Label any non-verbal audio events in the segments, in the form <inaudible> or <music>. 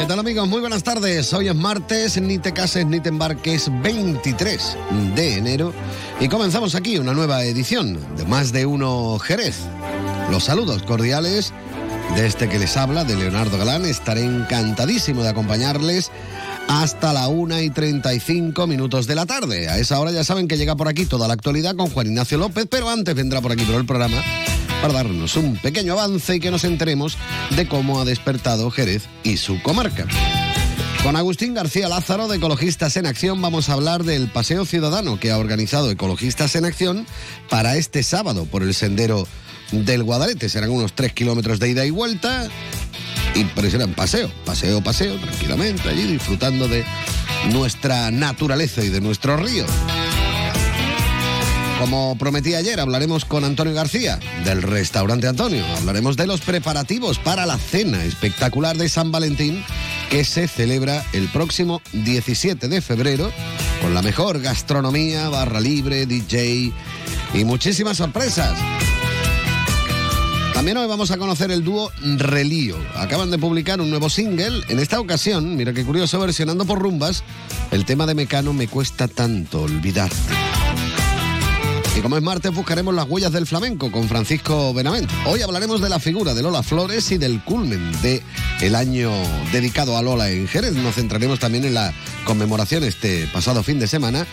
¿Qué tal amigos? Muy buenas tardes. Hoy es martes, ni te cases ni te embarques, 23 de enero. Y comenzamos aquí una nueva edición de Más de Uno Jerez. Los saludos cordiales de este que les habla, de Leonardo Galán. Estaré encantadísimo de acompañarles hasta la 1 y 35 minutos de la tarde. A esa hora ya saben que llega por aquí toda la actualidad con Juan Ignacio López, pero antes vendrá por aquí por el programa para darnos un pequeño avance y que nos enteremos de cómo ha despertado Jerez y su comarca. Con Agustín García Lázaro de Ecologistas en Acción vamos a hablar del paseo ciudadano que ha organizado Ecologistas en Acción para este sábado por el sendero del Guadalete. Serán unos 3 kilómetros de ida y vuelta y serán paseo, paseo, paseo, tranquilamente allí disfrutando de nuestra naturaleza y de nuestro río. Como prometí ayer, hablaremos con Antonio García del restaurante Antonio. Hablaremos de los preparativos para la cena espectacular de San Valentín que se celebra el próximo 17 de febrero con la mejor gastronomía, barra libre, DJ y muchísimas sorpresas. También hoy vamos a conocer el dúo Relío. Acaban de publicar un nuevo single, en esta ocasión, mira qué curioso, versionando por rumbas el tema de Mecano Me cuesta tanto olvidarte. Y como es martes, buscaremos las huellas del flamenco con Francisco Benavente. Hoy hablaremos de la figura de Lola Flores y del culmen de el año dedicado a Lola en Jerez. Nos centraremos también en la conmemoración este pasado fin de semana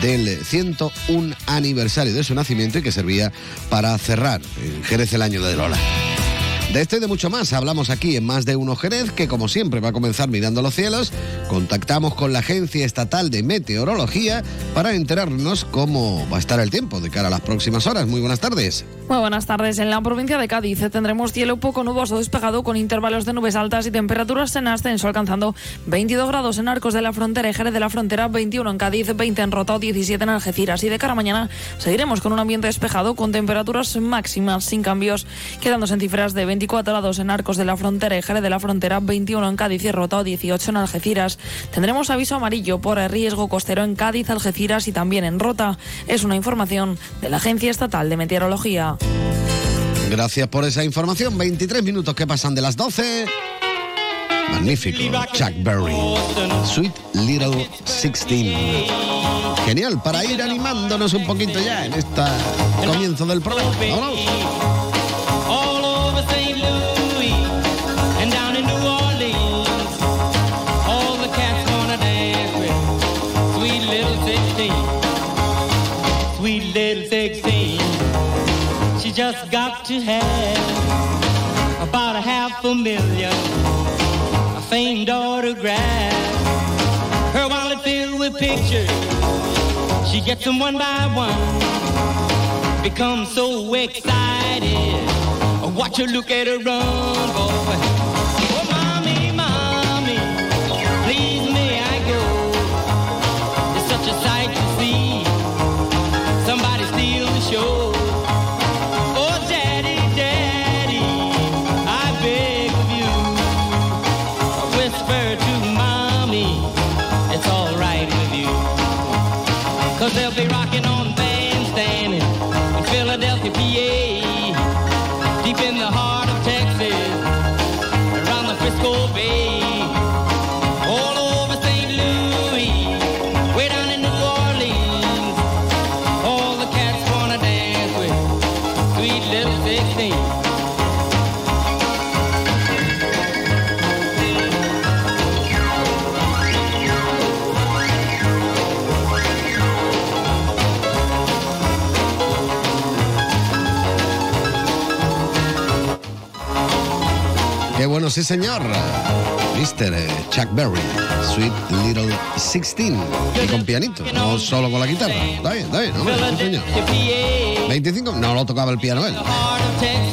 del 101 aniversario de su nacimiento y que servía para cerrar en Jerez el año de Lola. De esto y de mucho más hablamos aquí en Más de Uno Jerez, que como siempre va a comenzar mirando los cielos. Contactamos con la Agencia Estatal de Meteorología para enterarnos cómo va a estar el tiempo de cara a las próximas horas. Muy buenas tardes. Muy buenas tardes. En la provincia de Cádiz tendremos cielo poco nuboso despejado con intervalos de nubes altas y temperaturas en ascenso alcanzando 22 grados en Arcos de la Frontera y Jerez de la Frontera, 21 en Cádiz, 20 en Rota, 17 en Algeciras. Y de cara a mañana seguiremos con un ambiente despejado con temperaturas máximas sin cambios, quedándose en cifras de 24 grados en Arcos de la Frontera y Jerez de la Frontera, 21 en Cádiz y Rota, 18 en Algeciras. Tendremos aviso amarillo por riesgo costero en Cádiz, Algeciras y también en Rota. Es una información de la Agencia Estatal de Meteorología. Gracias por esa información. 23 minutos que pasan de las 12. Magnífico, Chuck Berry. Sweet Little 16. Genial, para ir animándonos un poquito ya en este comienzo del programa. Vámonos. To have about a half a million a famed autograph. Her wallet filled with pictures. She gets them one by one become so excited. I watch her look at her run, boy. Sí señor. Mr. Chuck Berry, Sweet Little 16. Y con pianito, no solo con la guitarra. Está bien, está bien, sí, señor. 25, no lo tocaba el piano él.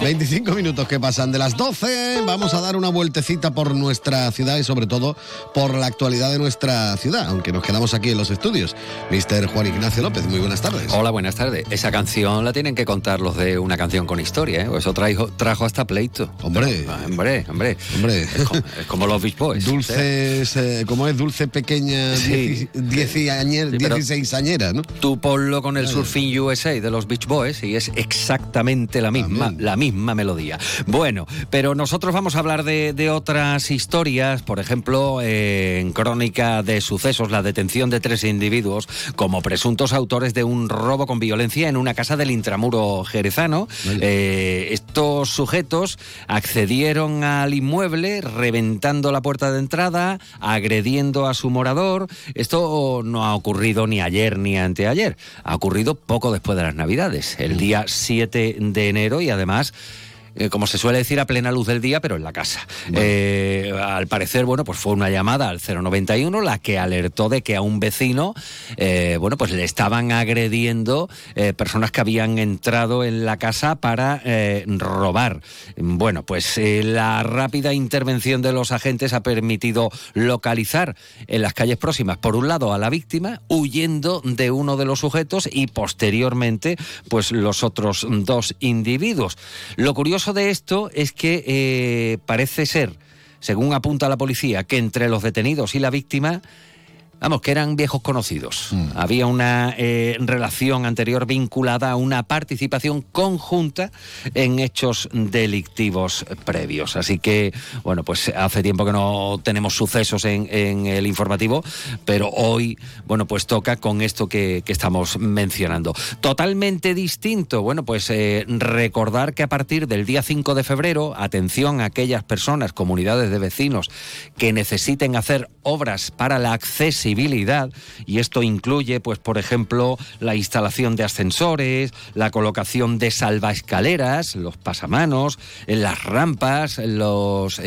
25 minutos que pasan de las 12. Vamos a dar una vueltecita por nuestra ciudad y sobre todo por la actualidad de nuestra ciudad, aunque nos quedamos aquí en los estudios. Mr. Juan Ignacio López, muy buenas tardes. Hola, buenas tardes. Esa canción la tienen que contar los de una canción con historia, ¿eh? Eso trajo, trajo hasta pleito. Hombre. Ah, Hombre, hombre. Hombre. Es como, es como los Beach Boys. Dulces, eh, ¿cómo es? Dulce pequeña, Sí. dieci- dieci añer- Sí, pero- 16 añera, ¿no? Tú ponlo con el Surfing USA de los Beach Boys y es exactamente la misma, la misma melodía. Bueno, pero nosotros vamos a hablar de, de otras historias, por ejemplo, eh, en crónica de sucesos, la detención de tres individuos como presuntos autores de un robo con violencia en una casa del intramuro jerezano. Eh, estos sujetos accedieron al inmueble reventando la puerta de entrada, agrediendo a su morador. Esto no ha ocurrido ni ayer ni anteayer. Ha ocurrido poco después de las Navidades, el día 7 de enero y además... eh, como se suele decir, a plena luz del día, pero en la casa. Eh, al parecer, bueno, pues fue una llamada al 091 la que alertó de que a un vecino, eh, bueno, pues le estaban agrediendo personas que habían entrado en la casa para robar. Bueno, pues la rápida intervención de los agentes ha permitido localizar en las calles próximas, por un lado, a la víctima, huyendo de uno de los sujetos y posteriormente, pues los otros dos individuos. Lo curioso de esto es que eh, parece ser, según apunta la policía, que entre los detenidos y la víctima Vamos, que eran viejos conocidos. Había una eh, relación anterior vinculada a una participación conjunta en hechos delictivos previos. Así que, bueno, pues hace tiempo que no tenemos sucesos en, en el informativo, pero hoy, bueno, pues toca con esto que, que estamos mencionando. Totalmente distinto, bueno, pues eh, recordar que a partir del día 5 de febrero, atención a aquellas personas, comunidades de vecinos que necesiten hacer obras para la accesibilidad y esto incluye, pues, por ejemplo, la instalación de ascensores, la colocación de salvaescaleras, los pasamanos, las rampas, los, eh,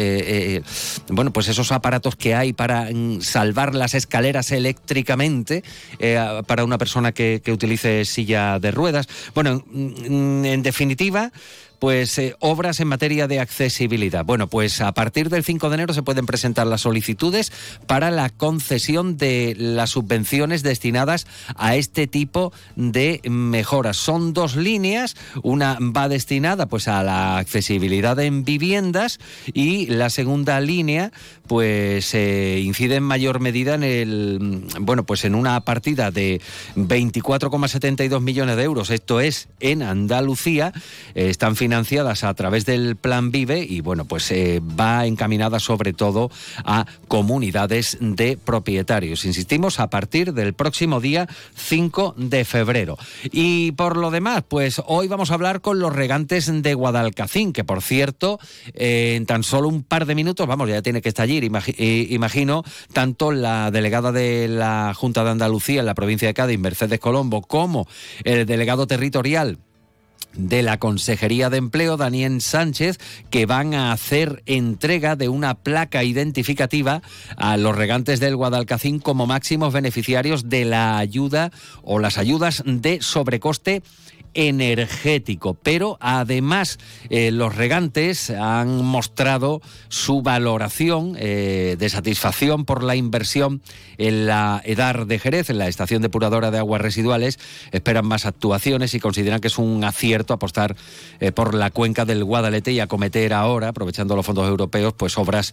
eh, bueno, pues esos aparatos que hay para mm, salvar las escaleras eléctricamente eh, para una persona que, utilice silla de ruedas. Bueno, mm, en definitiva. Pues eh, obras en materia de accesibilidad. Bueno, pues a partir del 5 de enero se pueden presentar las solicitudes para la concesión de las subvenciones destinadas a este tipo de mejoras. Son dos líneas, una va destinada pues a la accesibilidad en viviendas y la segunda línea pues eh, incide en mayor medida en el bueno, pues en una partida de 24,72 millones de euros. Esto es en Andalucía, están financiadas a través del Plan Vive y bueno, pues eh, va encaminada sobre todo a comunidades de propietarios. Insistimos, a partir del próximo día 5 de febrero. Y por lo demás, pues hoy vamos a hablar con los regantes de Guadalcacín, que por cierto, eh, en tan solo un par de minutos, vamos, ya tiene que estallar, imagi- eh, imagino, tanto la delegada de la Junta de Andalucía en la provincia de Cádiz, Mercedes Colombo, como el delegado territorial de la Consejería de Empleo, Daniel Sánchez, que van a hacer entrega de una placa identificativa a los regantes del Guadalcacín como máximos beneficiarios de la ayuda o las ayudas de sobrecoste energético. Pero además eh, los regantes han mostrado su valoración eh, de satisfacción por la inversión en la EDAR de Jerez, en la estación depuradora de aguas residuales. Esperan más actuaciones y consideran que es un acierto apostar eh, por la cuenca del Guadalete y acometer ahora, aprovechando los fondos europeos, pues obras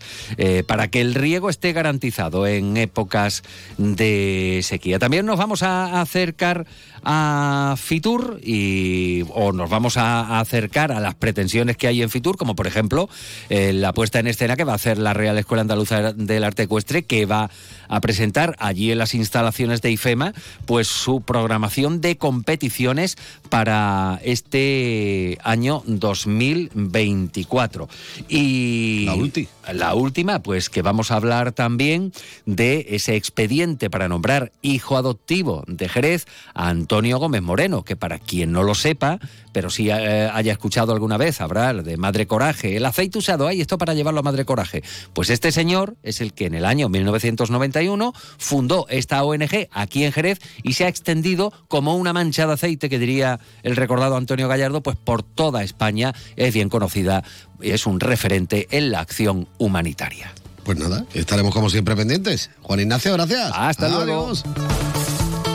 para que el riego esté garantizado en épocas de sequía. También nos vamos a acercar a Fitur y o nos vamos a acercar a las pretensiones que hay en Fitur, como por ejemplo eh, la puesta en escena que va a hacer la Real Escuela Andaluza del Arte Ecuestre, que va a presentar allí en las instalaciones de IFEMA, pues su programación de competiciones para este año 2024. Y La ulti. La última, pues que vamos a hablar también de ese expediente para nombrar hijo adoptivo de Jerez a Antonio Gómez Moreno, que para quien no lo sepa, pero si eh, haya escuchado alguna vez hablar de Madre Coraje, el aceite usado, hay esto para llevarlo a Madre Coraje. Pues este señor es el que en el año 1991 fundó esta ONG aquí en Jerez y se ha extendido como una mancha de aceite que diría el recordado Antonio Gallardo, pues por toda España es bien conocida, es un referente en la acción humanitaria. Pues nada, estaremos como siempre pendientes. Juan Ignacio, gracias. Hasta luego.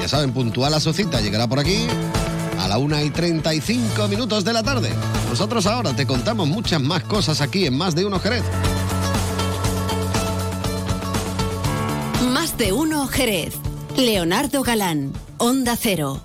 Ya saben, puntual a su cita, llegará por aquí a la 1 y 35 minutos de la tarde. Nosotros ahora te contamos muchas más cosas aquí en Más de Uno Jerez. Más de uno Jerez. Leonardo Galán, Onda Cero.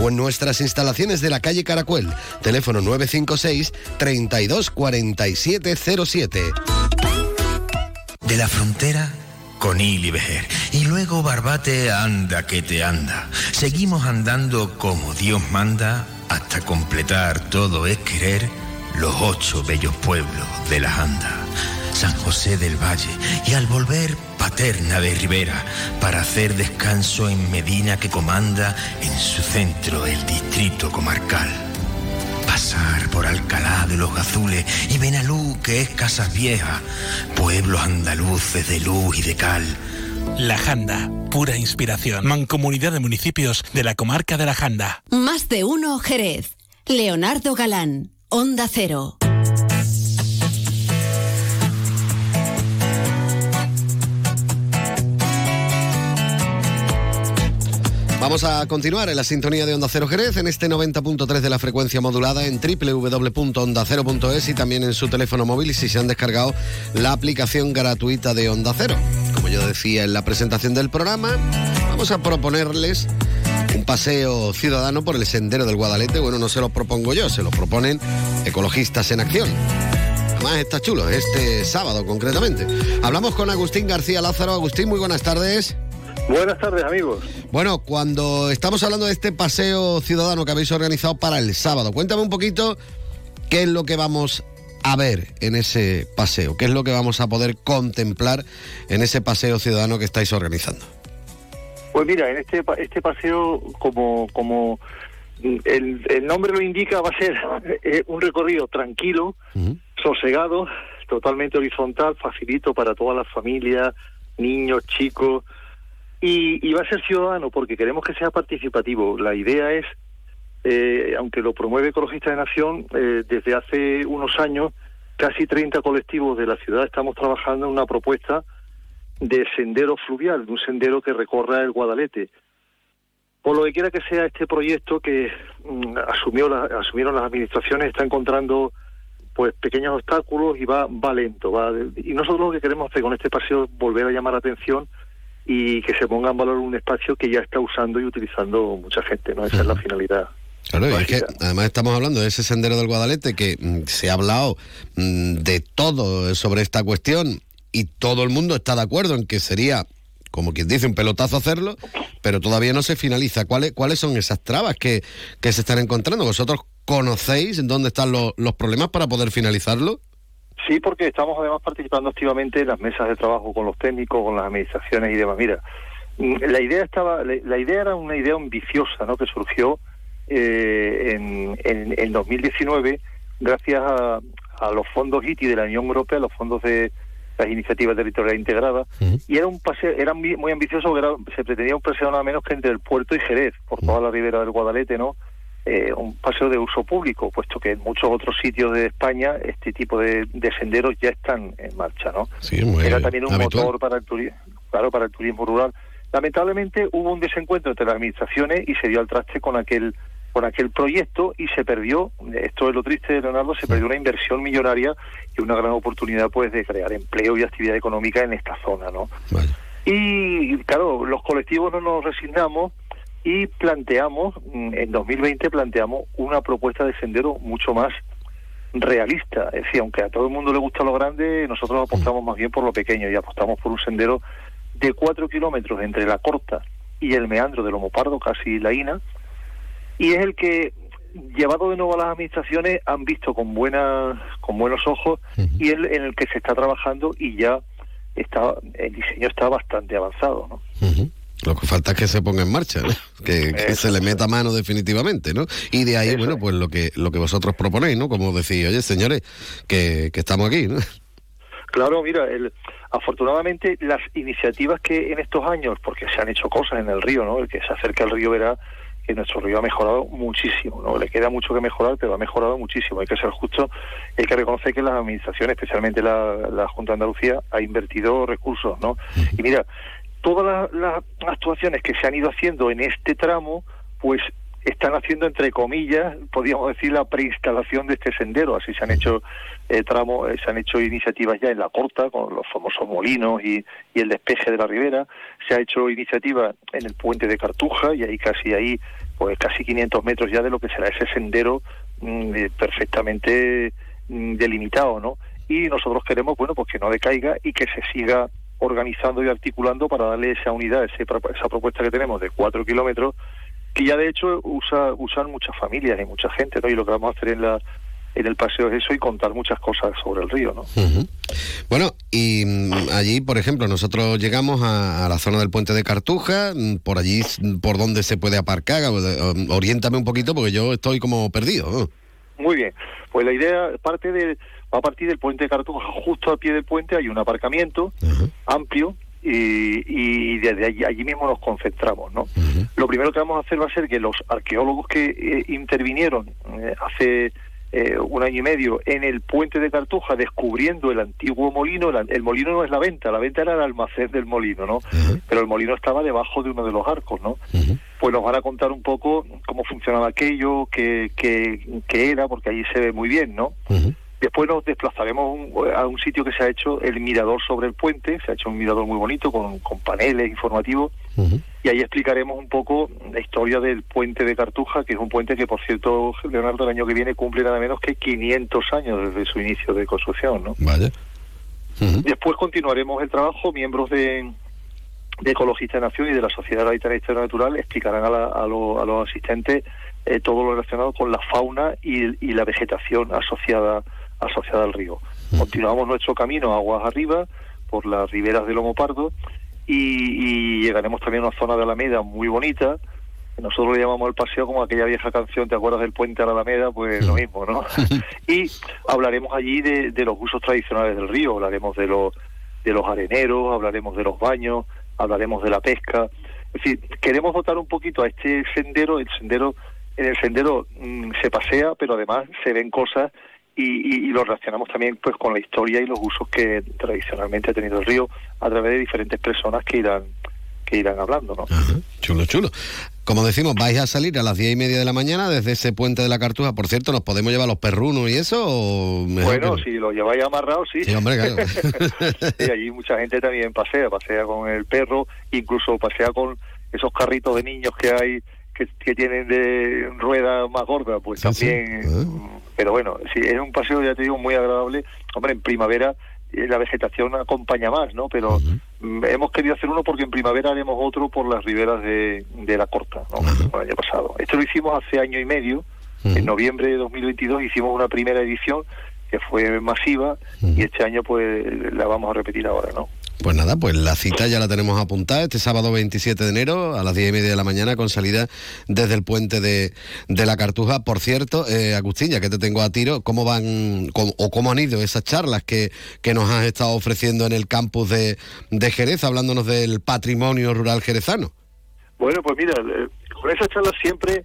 o en nuestras instalaciones de la calle Caracuel. Teléfono 956 32 47 07. De la frontera con y Vejer. Y luego Barbate anda que te anda. Seguimos andando como Dios manda hasta completar todo es querer los ocho bellos pueblos de la Anda. San José del Valle y al volver Paterna de Rivera para hacer descanso en Medina que comanda en su centro el distrito comarcal. Pasar por Alcalá de los Gazules y Benalú que es Casas Viejas, pueblos andaluces de luz y de cal. La Janda, pura inspiración. Mancomunidad de municipios de la comarca de la Janda. Más de uno Jerez. Leonardo Galán, Onda Cero. Vamos a continuar en la sintonía de Onda Cero Jerez en este 90.3 de la frecuencia modulada en www.ondacero.es y también en su teléfono móvil si se han descargado la aplicación gratuita de Onda Cero. Como yo decía en la presentación del programa, vamos a proponerles paseo ciudadano por el sendero del Guadalete. Bueno, no se lo propongo yo, se lo proponen ecologistas en acción. Además está chulo, este sábado concretamente. Hablamos con Agustín García Lázaro. Agustín, muy buenas tardes. Buenas tardes, amigos. Bueno, cuando estamos hablando de este paseo ciudadano que habéis organizado para el sábado, cuéntame un poquito qué es lo que vamos a ver en ese paseo, qué es lo que vamos a poder contemplar en ese paseo ciudadano que estáis organizando. Pues mira, en este este paseo, como como el, el nombre lo indica, va a ser eh, un recorrido tranquilo, sosegado, totalmente horizontal, facilito para todas las familias, niños, chicos, y, y va a ser ciudadano porque queremos que sea participativo. La idea es, eh, aunque lo promueve Ecologistas de Nación, eh, desde hace unos años, casi 30 colectivos de la ciudad estamos trabajando en una propuesta de sendero fluvial, de un sendero que recorra el Guadalete. Por lo que quiera que sea este proyecto que mm, asumió la- asumieron las administraciones, está encontrando pues pequeños obstáculos y va, va lento. Va, y nosotros lo que queremos hacer con este paseo es volver a llamar la atención y que se ponga en valor un espacio que ya está usando y utilizando mucha gente, ¿no? Esa es la finalidad. Claro, y es que además estamos hablando de ese sendero del Guadalete que mm, se ha hablado mm, de todo sobre esta cuestión y todo el mundo está de acuerdo en que sería, como quien dice, un pelotazo hacerlo, pero todavía no se finaliza. ¿Cuáles, cuáles son esas trabas que, que se están encontrando? ¿Vosotros conocéis dónde están los, los problemas para poder finalizarlo? Sí, porque estamos además participando activamente en las mesas de trabajo con los técnicos, con las administraciones y demás. Mira, mm, la idea estaba, la idea era una idea ambiciosa, ¿no? Que surgió eh, en, en, en 2019 gracias a, a los fondos ITI de la Unión Europea, los fondos de las iniciativas territoriales integradas, y era un paseo, era muy muy ambicioso, porque era- se pretendía un paseo nada menos que entre el puerto y Jerez, por toda la ribera del Guadalete, ¿no? Eh, un paseo de uso público, puesto que en muchos otros sitios de España este tipo de, de senderos ya están en marcha, ¿no? Sí, muy Era también un habitual. motor para el turismo, claro, para el turismo rural. Lamentablemente hubo un desencuentro entre las administraciones y se dio al traste con aquel con aquel proyecto y se perdió, esto es lo triste de Leonardo, se perdió una inversión millonaria y una gran oportunidad pues de crear empleo y actividad económica en esta zona, ¿no? Y claro, los colectivos no nos resignamos y planteamos, mm, en 2020 planteamos una propuesta de sendero mucho más realista. Es decir, aunque a todo el mundo le gusta lo grande, nosotros apostamos más bien por lo pequeño y apostamos por un sendero de cuatro kilómetros entre la corta y el meandro del Lomopardo, casi la INA, y es el que llevado de nuevo a las administraciones han visto con buena con buenos ojos y el, en el que se está trabajando y ya está el diseño está bastante avanzado ¿no? Ujú. Lo que falta es que se ponga en marcha, ¿no? <laughs> que, que se le meta mano definitivamente, ¿no? Y de ahí, Eso bueno, es. pues lo que lo que vosotros proponéis, ¿no? Como decís, oye, señores, que, que estamos aquí, ¿no? Claro, mira, el, afortunadamente las iniciativas que en estos años, porque se han hecho cosas en el río, ¿no? El que se acerca al río verá nuestro río ha mejorado muchísimo, ¿no? Le queda mucho que mejorar, pero ha mejorado muchísimo. Hay que ser justo, hay que reconocer que las administraciones, especialmente la, la Junta de Andalucía, ha invertido recursos, ¿no? Y mira, todas las, las actuaciones que se han ido haciendo en este tramo, pues están haciendo entre comillas, podríamos decir la preinstalación de este sendero, así se han hecho eh, tramos, eh, se han hecho iniciativas ya en la corta con los famosos molinos y, y el despeje de la ribera, se ha hecho iniciativa en el puente de Cartuja y ahí casi ahí pues casi 500 metros ya de lo que será ese sendero mm, eh, perfectamente mm, delimitado, ¿no? Y nosotros queremos, bueno, pues que no decaiga y que se siga organizando y articulando para darle esa unidad, ese esa propuesta que tenemos de cuatro kilómetros, que ya de hecho usa, usan muchas familias y mucha gente, ¿no? Y lo que vamos a hacer en la en el paseo es eso y contar muchas cosas sobre el río, ¿no? Ujú. Bueno, y mm, allí, por ejemplo, nosotros llegamos a, a la zona del puente de Cartuja, mm, por allí, mm, ¿por dónde se puede aparcar? Oriéntame un poquito porque yo estoy como perdido. ¿no? Muy bien, pues la idea parte de va a partir del puente de Cartuja, justo al pie del puente hay un aparcamiento amplio y, y desde allí, allí mismo nos concentramos, ¿no? Lo primero que vamos a hacer va a ser que los arqueólogos que eh, intervinieron eh, hace eh, un año y medio en el puente de Cartuja descubriendo el antiguo molino, el molino no es la venta, la venta era el almacén del molino, ¿no? Pero el molino estaba debajo de uno de los arcos, ¿no? Pues nos van a contar un poco cómo funcionaba aquello, qué, qué, qué era, porque allí se ve muy bien, ¿no? Después nos desplazaremos un- a un sitio que se ha hecho el mirador sobre el puente, se ha hecho un mirador muy bonito con, con paneles informativos y ahí explicaremos un poco la historia del puente de Cartuja, que es un puente que, por cierto, Leonardo, el año que viene cumple nada menos que 500 años desde su inicio de construcción, ¿no? Vaya. Después continuaremos el trabajo, miembros de, de Ecologista de Nación y de la Sociedad Gaditana de Historia Natural explicarán a, la- a lo- a los asistentes eh, todo lo relacionado con la fauna y, y la vegetación asociada, asociada al río. Continuamos nuestro camino aguas arriba por las riberas del Lomo Pardo y, y llegaremos también a una zona de Alameda muy bonita. Nosotros le llamamos el paseo como aquella vieja canción, ¿te acuerdas del puente a la Alameda? Pues lo mismo, ¿no? <laughs> y hablaremos allí de, de los usos tradicionales del río, hablaremos de los de los areneros, hablaremos de los baños, hablaremos de la pesca. Es decir, queremos dotar un poquito a este sendero, el sendero, en el sendero mm, se pasea, pero además se ven cosas y, y- lo relacionamos también pues con la historia y los usos que tradicionalmente ha tenido el río a través de diferentes personas que irán que irán hablando, ¿no? Chulo, chulo. Como decimos, vais a salir a las diez y media de la mañana desde ese puente de la Cartuja. Por cierto, ¿nos podemos llevar los perrunos y eso? O Bueno, que si lo lleváis amarrado, sí. Sí, hombre, claro. <laughs> y allí mucha gente también pasea, pasea con el perro, incluso pasea con esos carritos de niños que hay que, que tienen de ruedas más gordas, pues Sí, sí. también. Ah. Pero bueno, sí, es un paseo, ya te digo, muy agradable. Hombre, en primavera eh, la vegetación acompaña más, ¿no? Pero mm, hemos querido hacer uno porque en primavera haremos otro por las riberas de, de la Corta, ¿no? El año pasado. Esto lo hicimos hace año y medio. En noviembre de 2022 hicimos una primera edición que fue masiva y este año pues la vamos a repetir ahora, ¿no? Pues nada, pues la cita ya la tenemos apuntada este sábado 27 de enero a las 10 y media de la mañana con salida desde el puente de, de la Cartuja. Por cierto, eh, Agustín, ya que te tengo a tiro, ¿cómo van cómo- o cómo han ido esas charlas que, que nos has estado ofreciendo en el campus de, de Jerez, hablándonos del patrimonio rural jerezano? Bueno, pues mira, eh, con esas charlas siempre,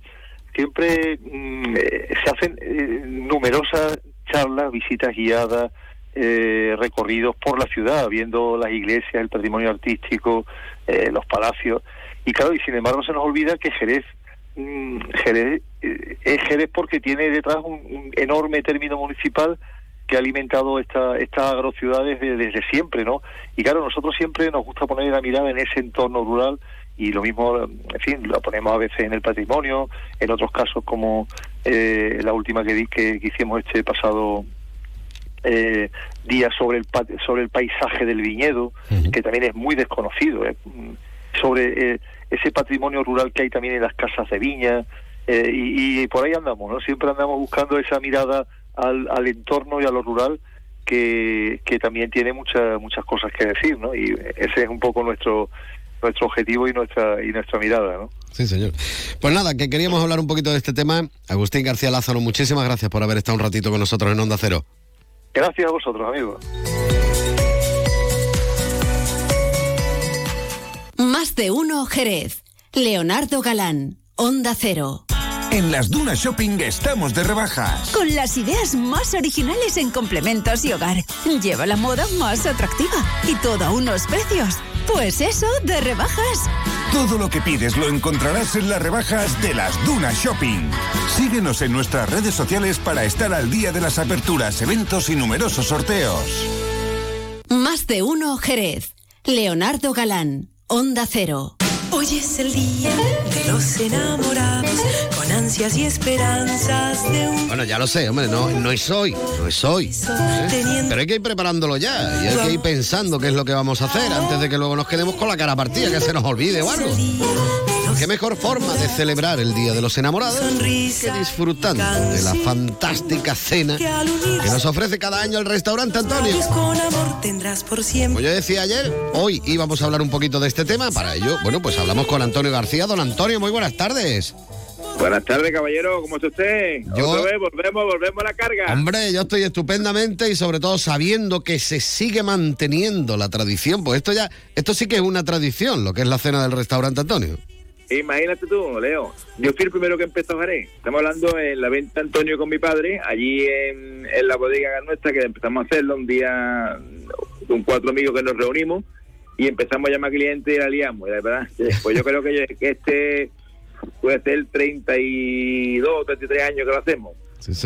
siempre mm, eh, se hacen eh, numerosas charlas, visitas guiadas, eh, recorridos por la ciudad, viendo las iglesias, el patrimonio artístico, eh, los palacios. Y claro, y sin embargo se nos olvida que Jerez, mm, Jerez eh, es Jerez porque tiene detrás un, enorme término municipal que ha alimentado esta, estas agrociudades de- desde siempre, ¿no? Y claro, nosotros siempre nos gusta poner la mirada en ese entorno rural y lo mismo, en fin, lo ponemos a veces en el patrimonio, en otros casos como eh, la última que, di, que hicimos este pasado eh, día sobre el sobre el paisaje del viñedo, que también es muy desconocido, eh, sobre eh, ese patrimonio rural que hay también en las casas de viña, eh, y, y por ahí andamos, ¿no? Siempre andamos buscando esa mirada al, al entorno y a lo rural que, que también tiene muchas muchas cosas que decir, ¿no? Y ese es un poco nuestro nuestro objetivo y nuestra y nuestra mirada, ¿no? Sí, señor. Pues nada, que queríamos hablar un poquito de este tema. Agustín García Lázaro, muchísimas gracias por haber estado un ratito con nosotros en Onda Cero. Gracias a vosotros, amigos. Más de uno Jerez. Leonardo Galán, Onda Cero. En las Dunas Shopping estamos de rebajas. Con las ideas más originales en complementos y hogar. Lleva la moda más atractiva y todo a unos precios. Pues eso, de rebajas. Todo lo que pides lo encontrarás en las rebajas de las Dunas Shopping. Síguenos en nuestras redes sociales para estar al día de las aperturas, eventos y numerosos sorteos. Más de uno Jerez. Leonardo Galán, Onda Cero. Hoy es el día de los enamorados, ansias y esperanzas de un Bueno, ya lo sé, hombre, no, no es hoy, no es hoy. ¿eh? Pero hay que ir preparándolo ya y hay que ir pensando qué es lo que vamos a hacer antes de que luego nos quedemos con la cara partida, que se nos olvide o algo. ¿Qué mejor forma de celebrar el Día de los Enamorados que disfrutando de la fantástica cena que nos ofrece cada año el restaurante Antonio? Como yo decía ayer, hoy íbamos a hablar un poquito de este tema. Para ello, bueno, pues hablamos con Antonio García. Don Antonio, muy buenas tardes. Buenas tardes, caballero. ¿Cómo está usted? Yo- Otra vez, volvemos, volvemos a la carga. Hombre, yo estoy estupendamente y sobre todo sabiendo que se sigue manteniendo la tradición. Pues esto ya, esto sí que es una tradición, lo que es la cena del restaurante Antonio. Imagínate tú, Leo. Yo fui el primero que empezó a Jerez. Estamos hablando en la venta Antonio con mi padre, allí en, en la bodega nuestra, que empezamos a hacerlo un día con cuatro amigos que nos reunimos y empezamos a llamar clientes y la liamos. Y la verdad, <laughs> pues yo creo que, que este puede ser 32, 33 años que lo hacemos.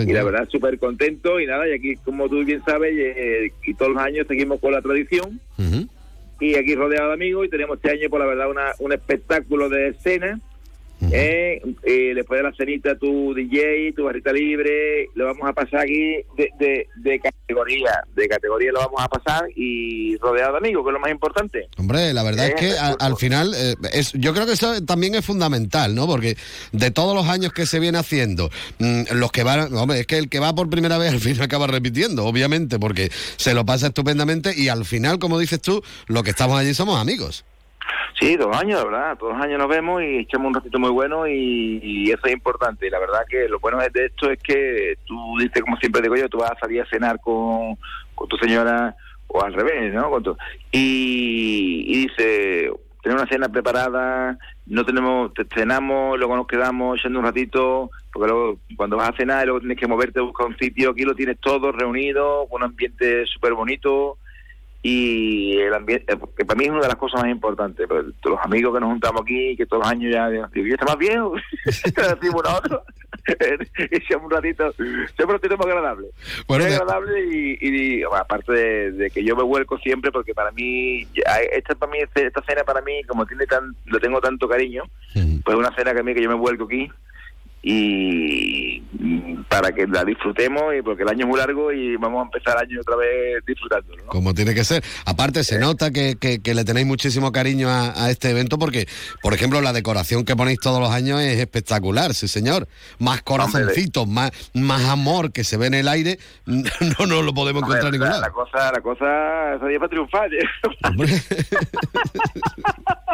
Y la verdad, súper contento. Y nada, y aquí, como tú bien sabes, eh, y todos los años seguimos con la tradición. Y aquí rodeado de amigos. Y tenemos este año, por la verdad, una, un espectáculo de escena. Eh, eh, después de la cenita, tu DJ, tu barrita libre. Lo vamos a pasar aquí de, de, de categoría. De categoría lo vamos a pasar. Y rodeado de amigos, que es lo más importante. Hombre, la verdad es que al, al final, eh, es, yo creo que eso también es fundamental, ¿no? Porque de todos los años que se viene haciendo, mm, los que van, hombre, es que el que va por primera vez <laughs> al final acaba repitiendo, obviamente, porque se lo pasa estupendamente y al final, como dices tú, lo que estamos allí somos amigos. Sí, dos años, de verdad. Todos los años nos vemos y echamos un ratito muy bueno y, eso es importante. Y la verdad que lo bueno de esto es que tú dices, como siempre digo yo, tú vas a salir a cenar con, tu señora o al revés, ¿no? Con y, y dice, tener una cena preparada, no tenemos, te cenamos, luego nos quedamos echando un ratito, porque luego cuando vas a cenar luego tienes que moverte buscar un sitio, aquí lo tienes todo reunido, con un ambiente súper bonito y el ambiente, eh, que para mí es una de las cosas más importantes, pues, todos los amigos que nos juntamos aquí, que todos los años ya, digo, ¿y está más viejo? <laughs> decimos nosotros, <laughs> y echamos un ratito, siempre un ratito muy agradable, Bueno, agradable y, y, bueno, aparte de, de que yo me vuelco siempre, porque para mí, esta para mí, esta cena para mí, como tiene tan, lo tengo tanto cariño, pues es una cena que a mí que yo me vuelco aquí y mm, para que la disfrutemos y porque el año es muy largo y vamos a empezar el año otra vez disfrutándolo. ¿no? Como tiene que ser. Aparte, se nota que, que- que le tenéis muchísimo cariño a, a este evento porque, por ejemplo, la decoración que ponéis todos los años es espectacular, sí señor. Más corazoncitos, más, más amor que se ve en el aire, <laughs> no nos lo podemos encontrar en ningún la, lado. la cosa, la cosa, ese día para triunfar. ¿eh? <laughs>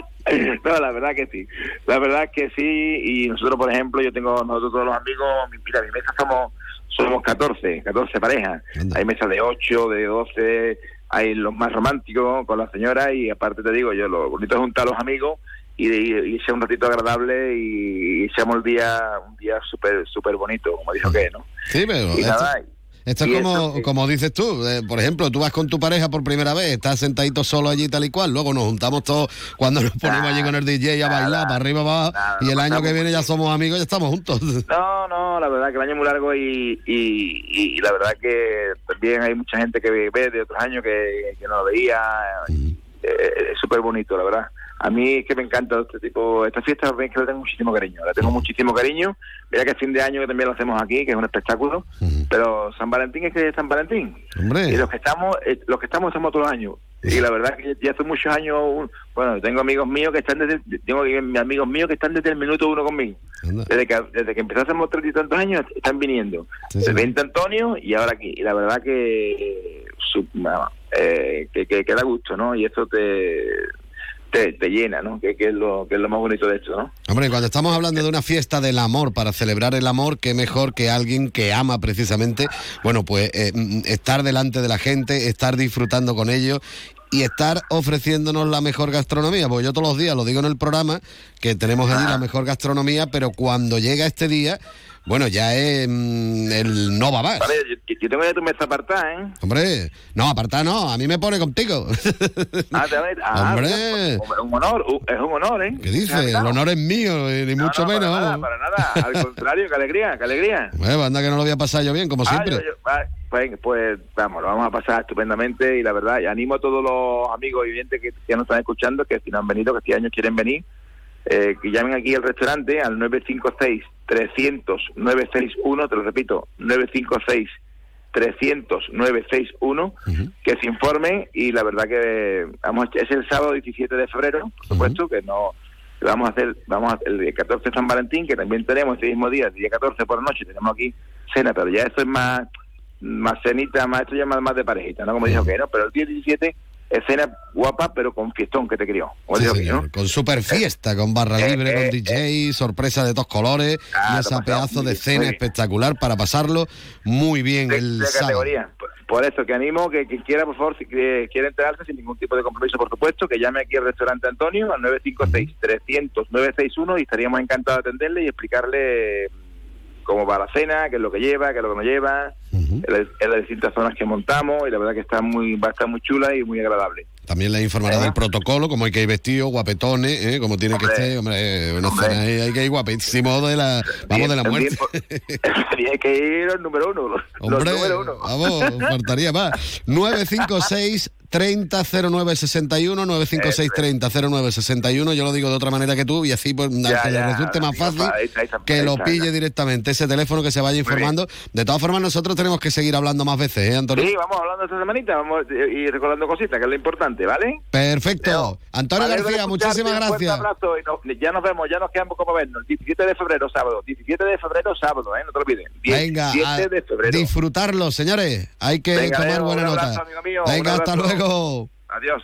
<laughs> <laughs> no, la verdad que sí. La verdad que sí. Y nosotros, por ejemplo, yo tengo, nosotros todos los amigos, mi- mira, mi mesa somos somos 14, 14 parejas. Hay mesas de 8, de 12, hay los más románticos con la señora y aparte te digo yo, lo bonito es juntar a los amigos y, y, y sea un ratito agradable y, y echamos el día, un día súper súper bonito, como dijo que, ¿no? Sí, pero Y nada, esto es como, como dices tú. eh, por ejemplo, tú vas con tu pareja por primera vez, estás sentadito solo allí tal y cual, luego nos juntamos todos cuando nos ponemos allí con el DJ a bailar, para arriba, para abajo, y el año que viene ya somos amigos, ya estamos juntos. <laughs> No, no, la verdad que el año es muy largo y, y, y la verdad que también hay mucha gente que ve de otros años que, que no lo veía eh, es súper bonito, la verdad. A mí es que me encanta este tipo, esta fiesta es que le tengo muchísimo cariño, la tengo muchísimo cariño. Mira que es fin de año que también lo hacemos aquí, que es un espectáculo, pero San Valentín es que es San Valentín. Hombre. Y los que estamos, eh, los que estamos estamos todos los años. Y la verdad que ya hace muchos años, bueno, tengo amigos míos que están desde, tengo amigos míos que están desde el minuto uno conmigo. Desde que, desde que empezamos treinta y tantos años están viniendo. El 20 Antonio y ahora aquí. Y la verdad que, eh, su- vamos, eh, que, que, que da gusto, ¿no? Y eso te, te, llena, ¿no? Que, que es lo, que es lo más bonito de esto, ¿no? Hombre, cuando estamos hablando de una fiesta del amor, para celebrar el amor, qué mejor que alguien que ama precisamente, bueno, pues eh, mm, estar delante de la gente, estar disfrutando con ellos y estar ofreciéndonos la mejor gastronomía. Porque yo todos los días lo digo en el programa, que tenemos allí la mejor gastronomía, pero cuando llega este día, bueno, ya es mm, el no va más. Vale, yo, yo tengo ya tu mesa apartada, ¿eh? Hombre, no, apartar no, a mí me pone contigo. <laughs> Ah, te ves- ah, Hombre. pues, un honor, es un honor, ¿eh? ¿Qué dice? El honor es mío, eh, ni No, mucho no, menos. Para nada, para nada, al contrario, qué alegría, qué alegría. Bueno, anda que no lo voy a pasar yo bien, como Ah, siempre. yo- yo- ah, pues, pues vamos, lo vamos a pasar estupendamente y la verdad, y animo a todos los amigos y oyentes que, que nos están escuchando, que si no han venido, que este año quieren venir, eh, que llamen aquí al restaurante al 956-300-961, te lo repito, 956-300-961, que se informen y la verdad que vamos es el sábado 17 de febrero, por supuesto, que no vamos a hacer, vamos a, el día 14 de San Valentín, que también tenemos ese mismo día, el día 14 por la noche, tenemos aquí cena, pero ya eso es más más cenita, más esto ya más, más de parejita, ¿no? Como dijo que no, pero el día 17 es cena guapa, pero con fiestón que te crió. Sí, señor, ¿no? Con super fiesta, con barra Eh, libre, eh, con DJ, sorpresa de todos colores Ah, y esa pedazo de bien, cena muy bien. espectacular para pasarlo muy bien el de categoría. Por- Por eso, que animo que quien quiera, por favor, si quiere, quiere enterarse sin ningún tipo de compromiso, por supuesto, que llame aquí al restaurante Antonio al 956-300-961 y estaríamos encantados de atenderle y explicarle cómo va la cena, qué es lo que lleva, qué es lo que no lleva, en, las, en las distintas zonas que montamos y la verdad que está muy va a estar muy chula y muy agradable. También le informará del protocolo, como hay que ir vestido, guapetones, ¿eh? como tiene que ser. Hombre, cena ahí, hay que ir guapísimo de la, vamos, de la muerte. Tiene <laughs> que ir el número uno, los, los Hombre, número uno. vamos, faltaría más. 956 <laughs> 300961 956 300961 yo lo digo de otra manera que tú y así pues Ya, que le resulte más fácil que lo pille directamente ese teléfono que se vaya informando de todas formas nosotros tenemos que seguir hablando más veces ¿eh Antonio? Sí, vamos hablando esta semanita, vamos ir recordando cositas, que es lo importante, ¿vale? perfecto Antonio García muchísimas Un gracias abrazo y ya nos vemos, ya nos quedamos como vernos. El 17 de febrero, sábado. 17 de febrero, sábado, ¿eh? No te olvides. venga 17 a de febrero. disfrutarlo señores hay que Venga, tomar Leo, buena un nota abrazo, amigo mío, un venga hasta abrazo. Adiós.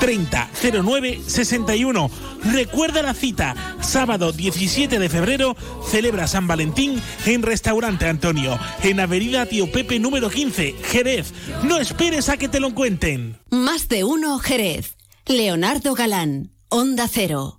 30 09 61. Recuerda la cita Sábado 17 de febrero celebra San Valentín en Restaurante Antonio, en Avenida Tío Pepe número 15, Jerez. No esperes a que te lo cuenten. Más de uno Jerez. Leonardo Galán, Onda Cero.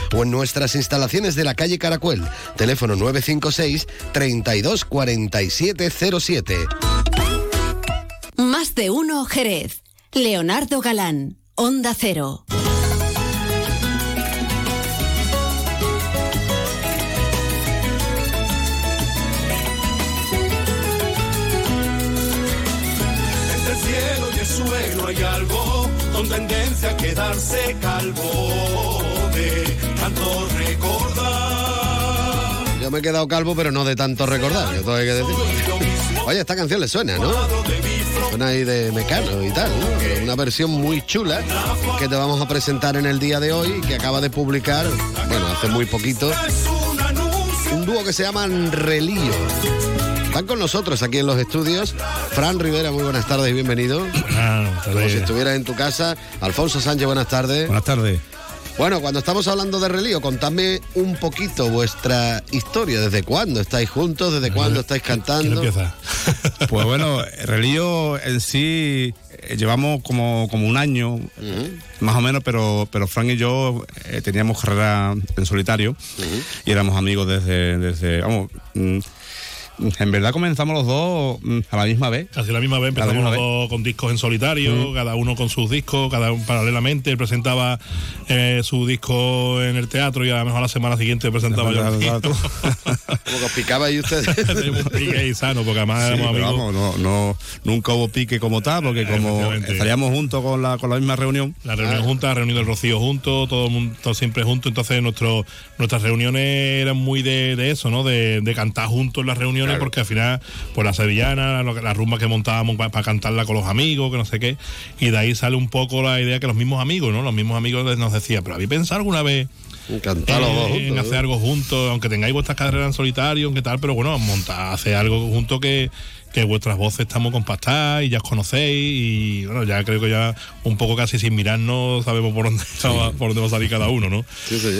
o en nuestras instalaciones de la calle Caracuel. Teléfono 956 32 47 07. Más de uno Jerez. Leonardo Galán, Onda Cero. Entre el cielo y el suelo hay algo con tendencia a quedarse calvo de tanto recordar. Yo me he quedado calvo, pero no de tanto recordar, yo todo hay que decir. Oye, esta canción le suena, ¿no? Suena ahí de Mecano y tal, ¿no? Una versión muy chula que te vamos a presentar en el día de hoy, que acaba de publicar, bueno, hace muy poquito, un dúo que se llaman Relío. Están con nosotros aquí en los estudios. Fran Rivera, muy buenas tardes y bienvenido. Como si estuvieras en tu casa. Alfonso Sánchez, buenas tardes. Buenas tardes. Bueno, cuando estamos hablando de Relío, contadme un poquito vuestra historia. ¿Desde cuándo estáis juntos? ¿Desde cuándo estáis cantando? <laughs> Pues bueno, Relío en sí eh, llevamos como, como un año, más o menos, pero, pero Frank y yo eh, teníamos carrera en solitario y éramos amigos desde, desde vamos, mm, en verdad comenzamos los dos mm, a la misma vez. Casi la misma vez A empezamos misma los dos con discos en solitario, cada uno con sus discos, cada uno paralelamente. Él presentaba eh, su disco en el teatro y a lo mejor la semana siguiente presentaba yo. <laughs> Como que os picaba ahí ustedes. <laughs> Tenemos un pique ahí sano, porque además Sí, éramos pero amigos. vamos, no, no, nunca hubo pique como tal, porque como estaríamos juntos con la, con la misma reunión. La reunión junta, la reunión del Rocío junto, todo el mundo todo siempre junto. Entonces nuestro, nuestras reuniones eran muy de, de eso, ¿no? De, de cantar juntos en las reuniones, porque al final, pues la sevillana, la rumba que montábamos para cantarla con los amigos, que no sé qué. Y de ahí sale un poco la idea que los mismos amigos, ¿no? Los mismos amigos nos decían, pero ¿habéis pensado alguna vez? Cantar eh, juntos, en hacer algo juntos, aunque tengáis vuestras carreras en solitario, aunque tal, pero bueno, montar, hacer algo juntos que, que vuestras voces estamos compactadas y ya os conocéis y bueno, ya creo que ya un poco casi sin mirarnos sabemos por dónde, <laughs> va, por dónde va a salir cada uno, ¿no?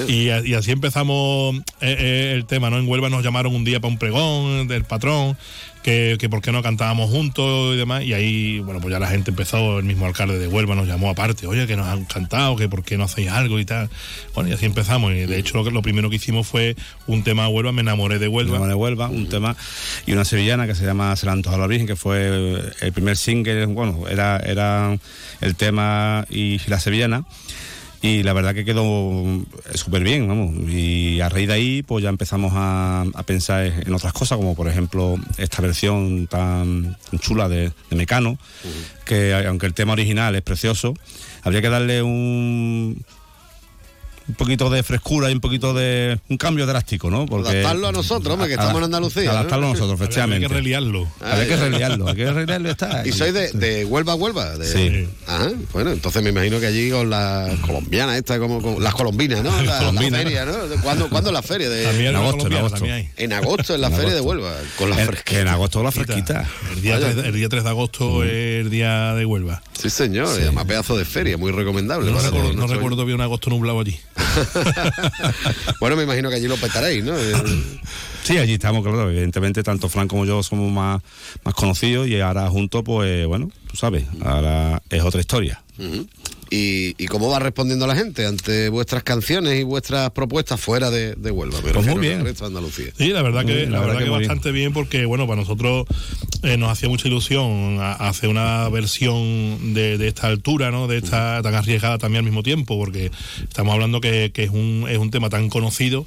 Y, a- y así empezamos eh, eh, el tema, ¿no? En Huelva nos llamaron un día para un pregón del patrón, que, que por qué no cantábamos juntos y demás, y ahí, bueno, pues ya la gente empezó, el mismo alcalde de Huelva nos llamó aparte, oye, que nos han cantado, que por qué no hacéis algo y tal. Bueno, y así empezamos, y de hecho lo, que, lo primero que hicimos fue un tema a Huelva, me enamoré de Huelva. Huelva de Huelva, un tema y una sevillana que se llama Se la a la Virgen, que fue el primer single, bueno, era, era el tema y la sevillana. Y la verdad que quedó eh, súper bien, vamos. Y a raíz de ahí, pues ya empezamos a, a pensar en otras cosas, como por ejemplo esta versión tan chula de, de Mecano, que aunque el tema original es precioso, habría que darle un, un poquito de frescura y un poquito de un cambio drástico, ¿no? Porque Adaptarlo a nosotros, hombre, que estamos en Andalucía, ¿no? Adaptarlo a nosotros, efectivamente. que reliarlo. Habría que reliarlo, hay que reliarlo y está. Y soy de, de Huelva a Huelva. De... Sí. Ajá, bueno, entonces me imagino que allí con las colombianas, estas, como, las colombinas, ¿no? <laughs> La, la colombinas. feria, ¿no? ¿Cuándo, ¿Cuándo es la feria? De... En hay agosto, en agosto. también hay. En agosto, en la En feria de. Huelva, con la fresquita. en agosto la fresquita. El día, Vaya. 3, el día 3 de agosto es el día de Huelva. Sí, señor, además pedazo de feria, muy recomendable. No, recuerdo, no recuerdo bien un agosto nublado allí. <laughs> Bueno, me imagino que allí lo petaréis, ¿no? Sí, allí estamos, claro. Evidentemente, tanto Fran como yo somos más, más conocidos y ahora juntos, pues bueno, tú sabes, ahora es otra historia. Ujú. ¿Y, y cómo va respondiendo la gente ante vuestras canciones y vuestras propuestas fuera de, de Huelva? Me Pues muy bien. resto de Andalucía. Sí, la verdad que, Mm, la verdad que, bien. bastante bien. porque, bueno, para nosotros eh, nos hacía mucha ilusión hacer una versión de, de esta altura, ¿no? De esta tan arriesgada también al mismo tiempo, porque estamos hablando que, que es, un, es un tema tan conocido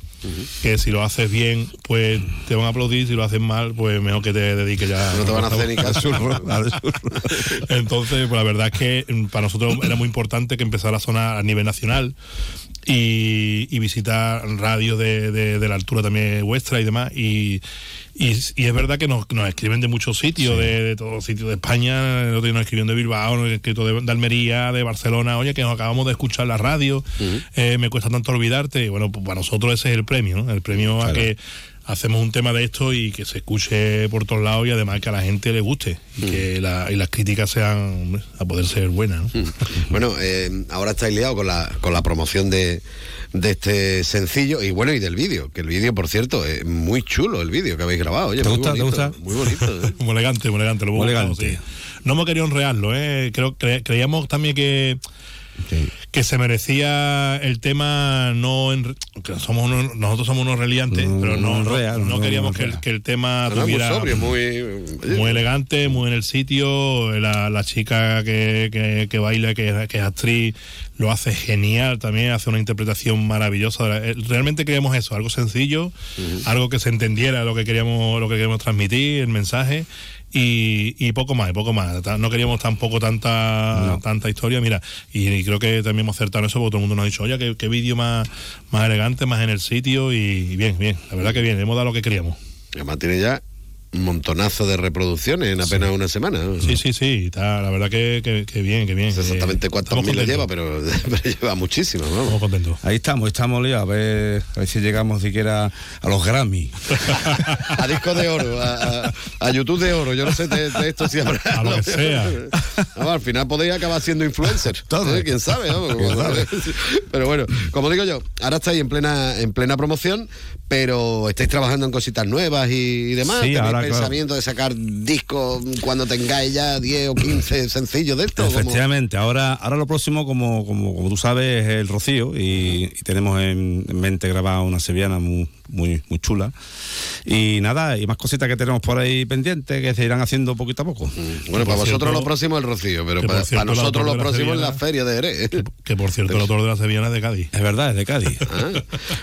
que si lo haces bien, pues te van a aplaudir, si lo haces mal, pues mejor que te dediques ya. No te van a hacer ni caso. <laughs> <laughs> Entonces, pues la verdad es que mm, para nosotros era muy importante que empezara a sonar a nivel nacional y, y visitar radios de, de- de la altura también vuestra y demás. Y, y, y es verdad que nos, nos escriben de muchos sitios, de, de todos los sitios de España. El otro día nos escribieron de Bilbao, nos escrito de, de Almería, de Barcelona. Oye, que nos acabamos de escuchar la radio, eh, me cuesta tanto olvidarte. Y bueno, pues para nosotros ese es el premio, ¿no? El premio a que hacemos un tema de esto y que se escuche por todos lados y además que a la gente le guste y que la- y las críticas sean a poder ser buenas. ¿no? Bueno, eh, ahora estáis liados con la, con la promoción de, de este sencillo y bueno, y del vídeo, que el vídeo, por cierto, es muy chulo el vídeo que habéis grabado. Oye, ¿Te muy gusta? ¿Te bonito, gusta? Muy bonito. ¿eh? <laughs> muy elegante, muy elegante. Lo Muy buscado, elegante. sí. No hemos querido enrearlo, ¿eh? Creo, cre- creíamos también que, que se merecía el tema, no en- que somos unos- nosotros somos unos reliantes, pero no, no, enrea, no no queríamos que el, que el tema muy tuviera sobrio, muy- muy elegante, muy en el sitio. La, la chica que, que, que baila, que, que es actriz, lo hace genial también, hace una interpretación maravillosa. Eh, Realmente queríamos eso, algo sencillo, algo que se entendiera lo que queríamos, lo que queríamos transmitir, el mensaje. Y, y poco más, y poco más. No queríamos tampoco tanta tanta historia. Mira, y, y creo que también hemos acertado en eso porque todo el mundo nos ha dicho, oye, qué, qué vídeo más, más elegante, más en el sitio. Y, y bien, bien, la verdad que bien, hemos dado lo que queríamos. Además tiene ya montonazo de reproducciones en apenas una semana. ¿no? Sí, sí, sí, está, la verdad que, que, que bien, que bien. No sé exactamente Eh, cuántos estamos miles lleva, pero, <laughs> pero lleva muchísimo. ¿no? Estamos contentos. Ahí estamos, estamos liados, a ver, a ver si llegamos siquiera a los Grammy. <laughs> a disco de oro, a, a- a YouTube de oro. Yo no sé de, de esto si habrá. A lo que sea. <laughs> Al final podéis acabar siendo influencer. ¿eh? ¿Quién sabe? Pero bueno, como digo yo, ahora estáis en plena, en plena promoción, pero estáis trabajando en cositas nuevas y, y demás. Sí, ¿Tenéis claro. pensamiento de sacar discos cuando tengáis ya 10 o 15 sencillos de esto? Efectivamente, ahora, ahora lo próximo, como, como, como tú sabes, es el Rocío y, y tenemos en, en mente grabar una sevillana muy, muy, muy chula. Y nada, y más cositas que tenemos por ahí pendientes que se irán haciendo poquito a poco. Bueno, para vosotros lo próximo es el Rocío, pero para, cierto, para el nosotros lo próximo es la feria de Jerez. Que por cierto, el autor de la Sevillana es de Cádiz. Es verdad, es de Cádiz. <laughs>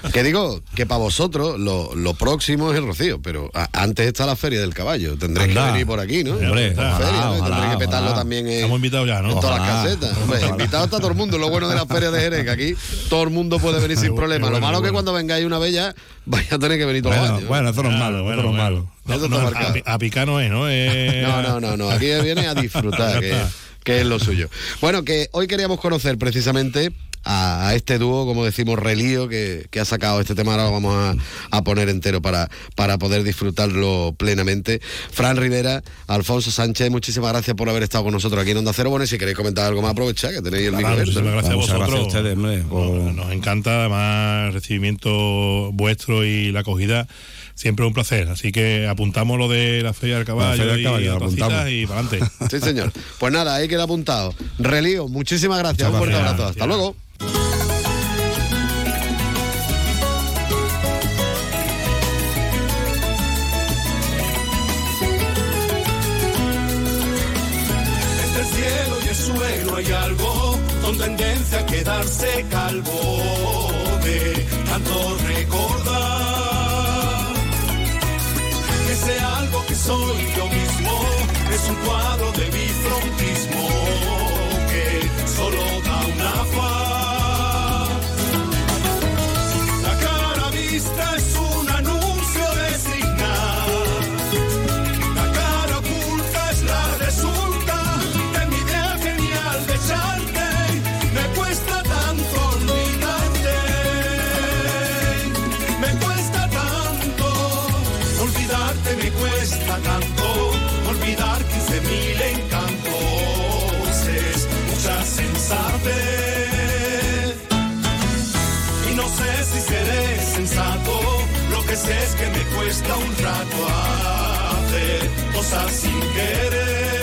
Ah, que digo que para vosotros lo, lo próximo es el Rocío, pero a- antes está la Feria del Caballo. Tendréis Anda. que venir por aquí, ¿no? Hombre, ojalá, feria, ¿no? ojalá, Tendréis que petarlo ojalá. también en, Estamos invitados ya, ¿no? en todas las casetas. Invitado está todo el mundo. Lo bueno de la Feria de Jerez, que aquí todo el mundo puede venir <laughs> sin problema. Lo malo que cuando vengáis una bella, vais <laughs> a tener que venir todos los Bueno, años. bueno, eso no es malo, eso no es malo. No, Eso no, está a, a picar no es, ¿no? Eh, <laughs> No, no, no, no. Aquí viene a disfrutar, <laughs> que, que es lo suyo. Bueno, que hoy queríamos conocer precisamente a, a este dúo, como decimos, relío, que, que ha sacado este tema. Ahora lo vamos a, a poner entero para, para poder disfrutarlo plenamente. Fran Rivera, Alfonso Sánchez, muchísimas gracias por haber estado con nosotros aquí en Onda Cero. Bueno, y si queréis comentar algo más, aprovechad que tenéis el micro. muchísimas gracias a vosotros. gracias a ustedes, hombre, por- Nos- Nos encanta además el recibimiento vuestro y la acogida. Siempre un placer. Así que apuntamos lo de la Feria del Caballo, Feria del y Caballo, apuntamos. y para adelante. Sí, señor. Pues nada, ahí queda apuntado. Relío, muchísimas gracias. Un fuerte abrazo. Hasta luego. Calvo de tanto recordar. Que algo que soy yo mismo es un cuadro de bifrontismo lo que sé es que me cuesta un rato hacer cosas sin querer.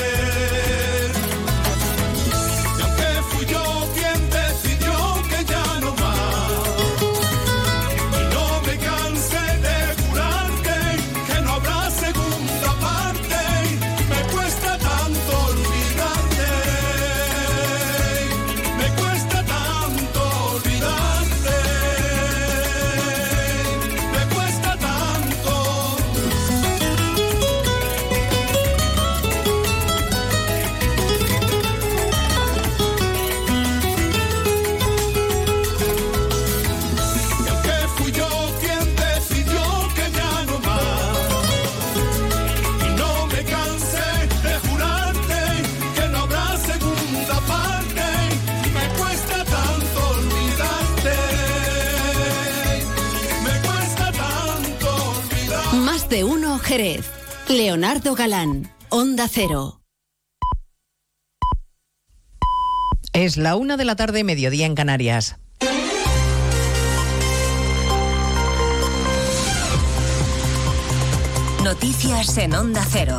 Jerez. Leonardo Galán, Onda Cero. Es la una de la tarde, mediodía en Canarias. Noticias en Onda Cero.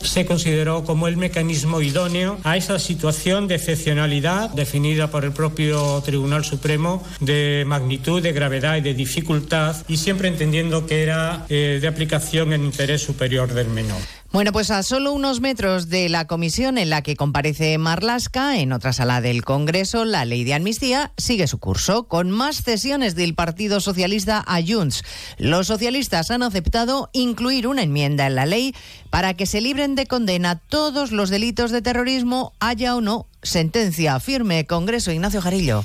se consideró como el mecanismo idóneo a esa situación de excepcionalidad definida por el propio Tribunal Supremo de magnitud, de gravedad y de dificultad y siempre entendiendo que era eh, de aplicación en interés superior del menor. Bueno, pues a solo unos metros de la comisión en la que comparece Marlasca, en otra sala del Congreso, la ley de amnistía sigue su curso, con más cesiones del Partido Socialista a. Los socialistas han aceptado incluir una enmienda en la ley para que se libren de condena todos los delitos de terrorismo, haya o no sentencia firme. Congreso Ignacio Jarillo.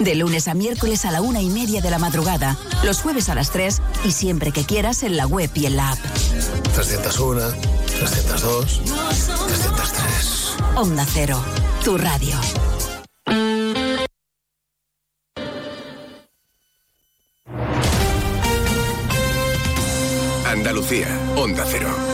De lunes a miércoles a la una y media de la madrugada, los jueves a las 3 y siempre que quieras en la web y en la app. 301, 302, 303. Onda Cero, tu radio. Andalucía, Onda Cero.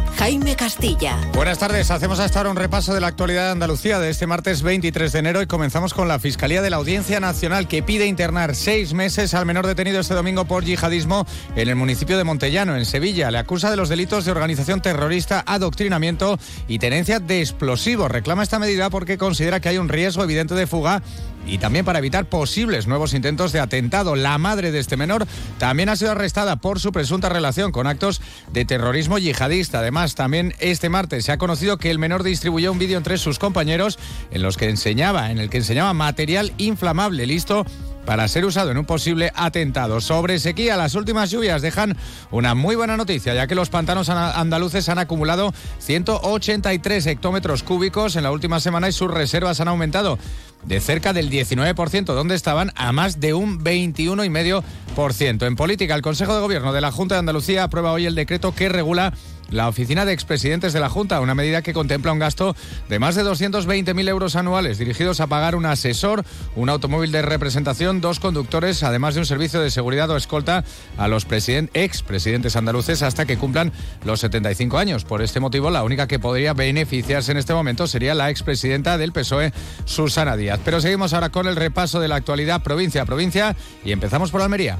Jaime Castilla. Buenas tardes, hacemos hasta ahora un repaso de la actualidad de Andalucía de este martes 23 de enero y comenzamos con la Fiscalía de la Audiencia Nacional que pide internar seis meses al menor detenido este domingo por yihadismo en el municipio de Montellano, en Sevilla. Le acusa de los delitos de organización terrorista, adoctrinamiento y tenencia de explosivos. Reclama esta medida porque considera que hay un riesgo evidente de fuga y también para evitar posibles nuevos intentos de atentado. La madre de este menor también ha sido arrestada por su presunta relación con actos de terrorismo yihadista. Además, también este martes se ha conocido que el menor distribuyó un vídeo entre sus compañeros en los que enseñaba, en el que enseñaba material inflamable listo para ser usado en un posible atentado. Sobre sequía, las últimas lluvias dejan una muy buena noticia, ya que los pantanos andaluces han acumulado 183 hectómetros cúbicos en la última semana y sus reservas han aumentado de cerca del 19%, donde estaban a más de un 21,5%. En política, el Consejo de Gobierno de la Junta de Andalucía aprueba hoy el decreto que regula la oficina de expresidentes de la Junta, una medida que contempla un gasto de más de 220.000 euros anuales dirigidos a pagar un asesor, un automóvil de representación, dos conductores, además de un servicio de seguridad o escolta a los expresidentes andaluces hasta que cumplan los 75 años. Por este motivo, la única que podría beneficiarse en este momento sería la expresidenta del PSOE, Susana Díaz. Pero seguimos ahora con el repaso de la actualidad provincia a provincia y empezamos por Almería.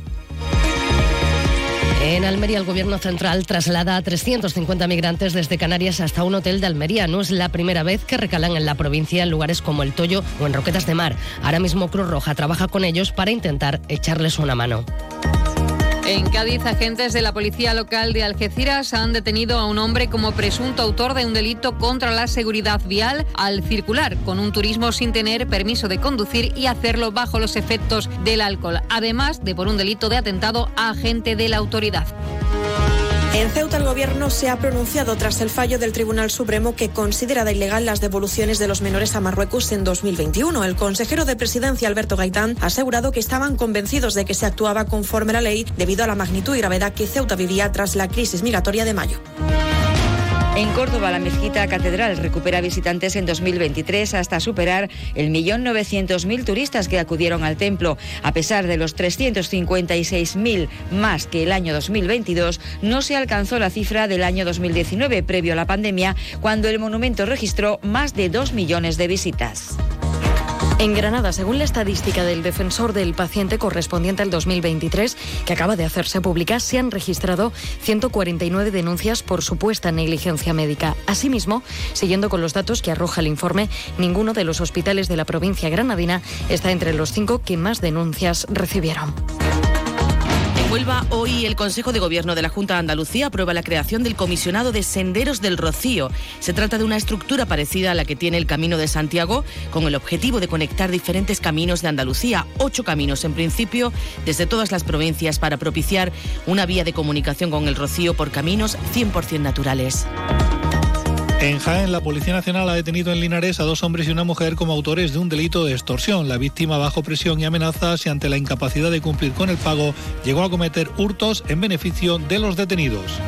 En Almería, el Gobierno central traslada a 350 migrantes desde Canarias hasta un hotel de Almería. No es la primera vez que recalan en la provincia en lugares como El Toyo o en Roquetas de Mar. Ahora mismo Cruz Roja trabaja con ellos para intentar echarles una mano. En Cádiz, agentes de la policía local de Algeciras han detenido a un hombre como presunto autor de un delito contra la seguridad vial al circular con un turismo sin tener permiso de conducir y hacerlo bajo los efectos del alcohol, además de por un delito de atentado a agente de la autoridad. En Ceuta el gobierno se ha pronunciado tras el fallo del Tribunal Supremo que considera de ilegal las devoluciones de los menores a Marruecos en 2021. El consejero de presidencia Alberto Gaitán ha asegurado que estaban convencidos de que se actuaba conforme a la ley debido a la magnitud y gravedad que Ceuta vivía tras la crisis migratoria de mayo. En Córdoba, la mezquita catedral recupera visitantes en 2023 hasta superar el millón novecientos mil turistas que acudieron al templo. A pesar de los 356.000 más que el año 2022, no se alcanzó la cifra del año 2019, previo a la pandemia, cuando el monumento registró más de dos millones de visitas. En Granada, según la estadística del defensor del paciente correspondiente al 2023, que acaba de hacerse pública, se han registrado 149 denuncias por supuesta negligencia médica. Asimismo, siguiendo con los datos que arroja el informe, ninguno de los hospitales de la provincia granadina está entre los cinco que más denuncias recibieron. Vuelva hoy el Consejo de Gobierno de la Junta de Andalucía aprueba la creación del Comisionado de Senderos del Rocío. Se trata de una estructura parecida a la que tiene el Camino de Santiago, con el objetivo de conectar diferentes caminos de Andalucía, ocho caminos en principio, desde todas las provincias, para propiciar una vía de comunicación con el Rocío por caminos 100% naturales. En Jaén, la Policía Nacional ha detenido en Linares a dos hombres y una mujer como autores de un delito de extorsión. La víctima, bajo presión y amenazas y ante la incapacidad de cumplir con el pago, llegó a cometer hurtos en beneficio de los detenidos.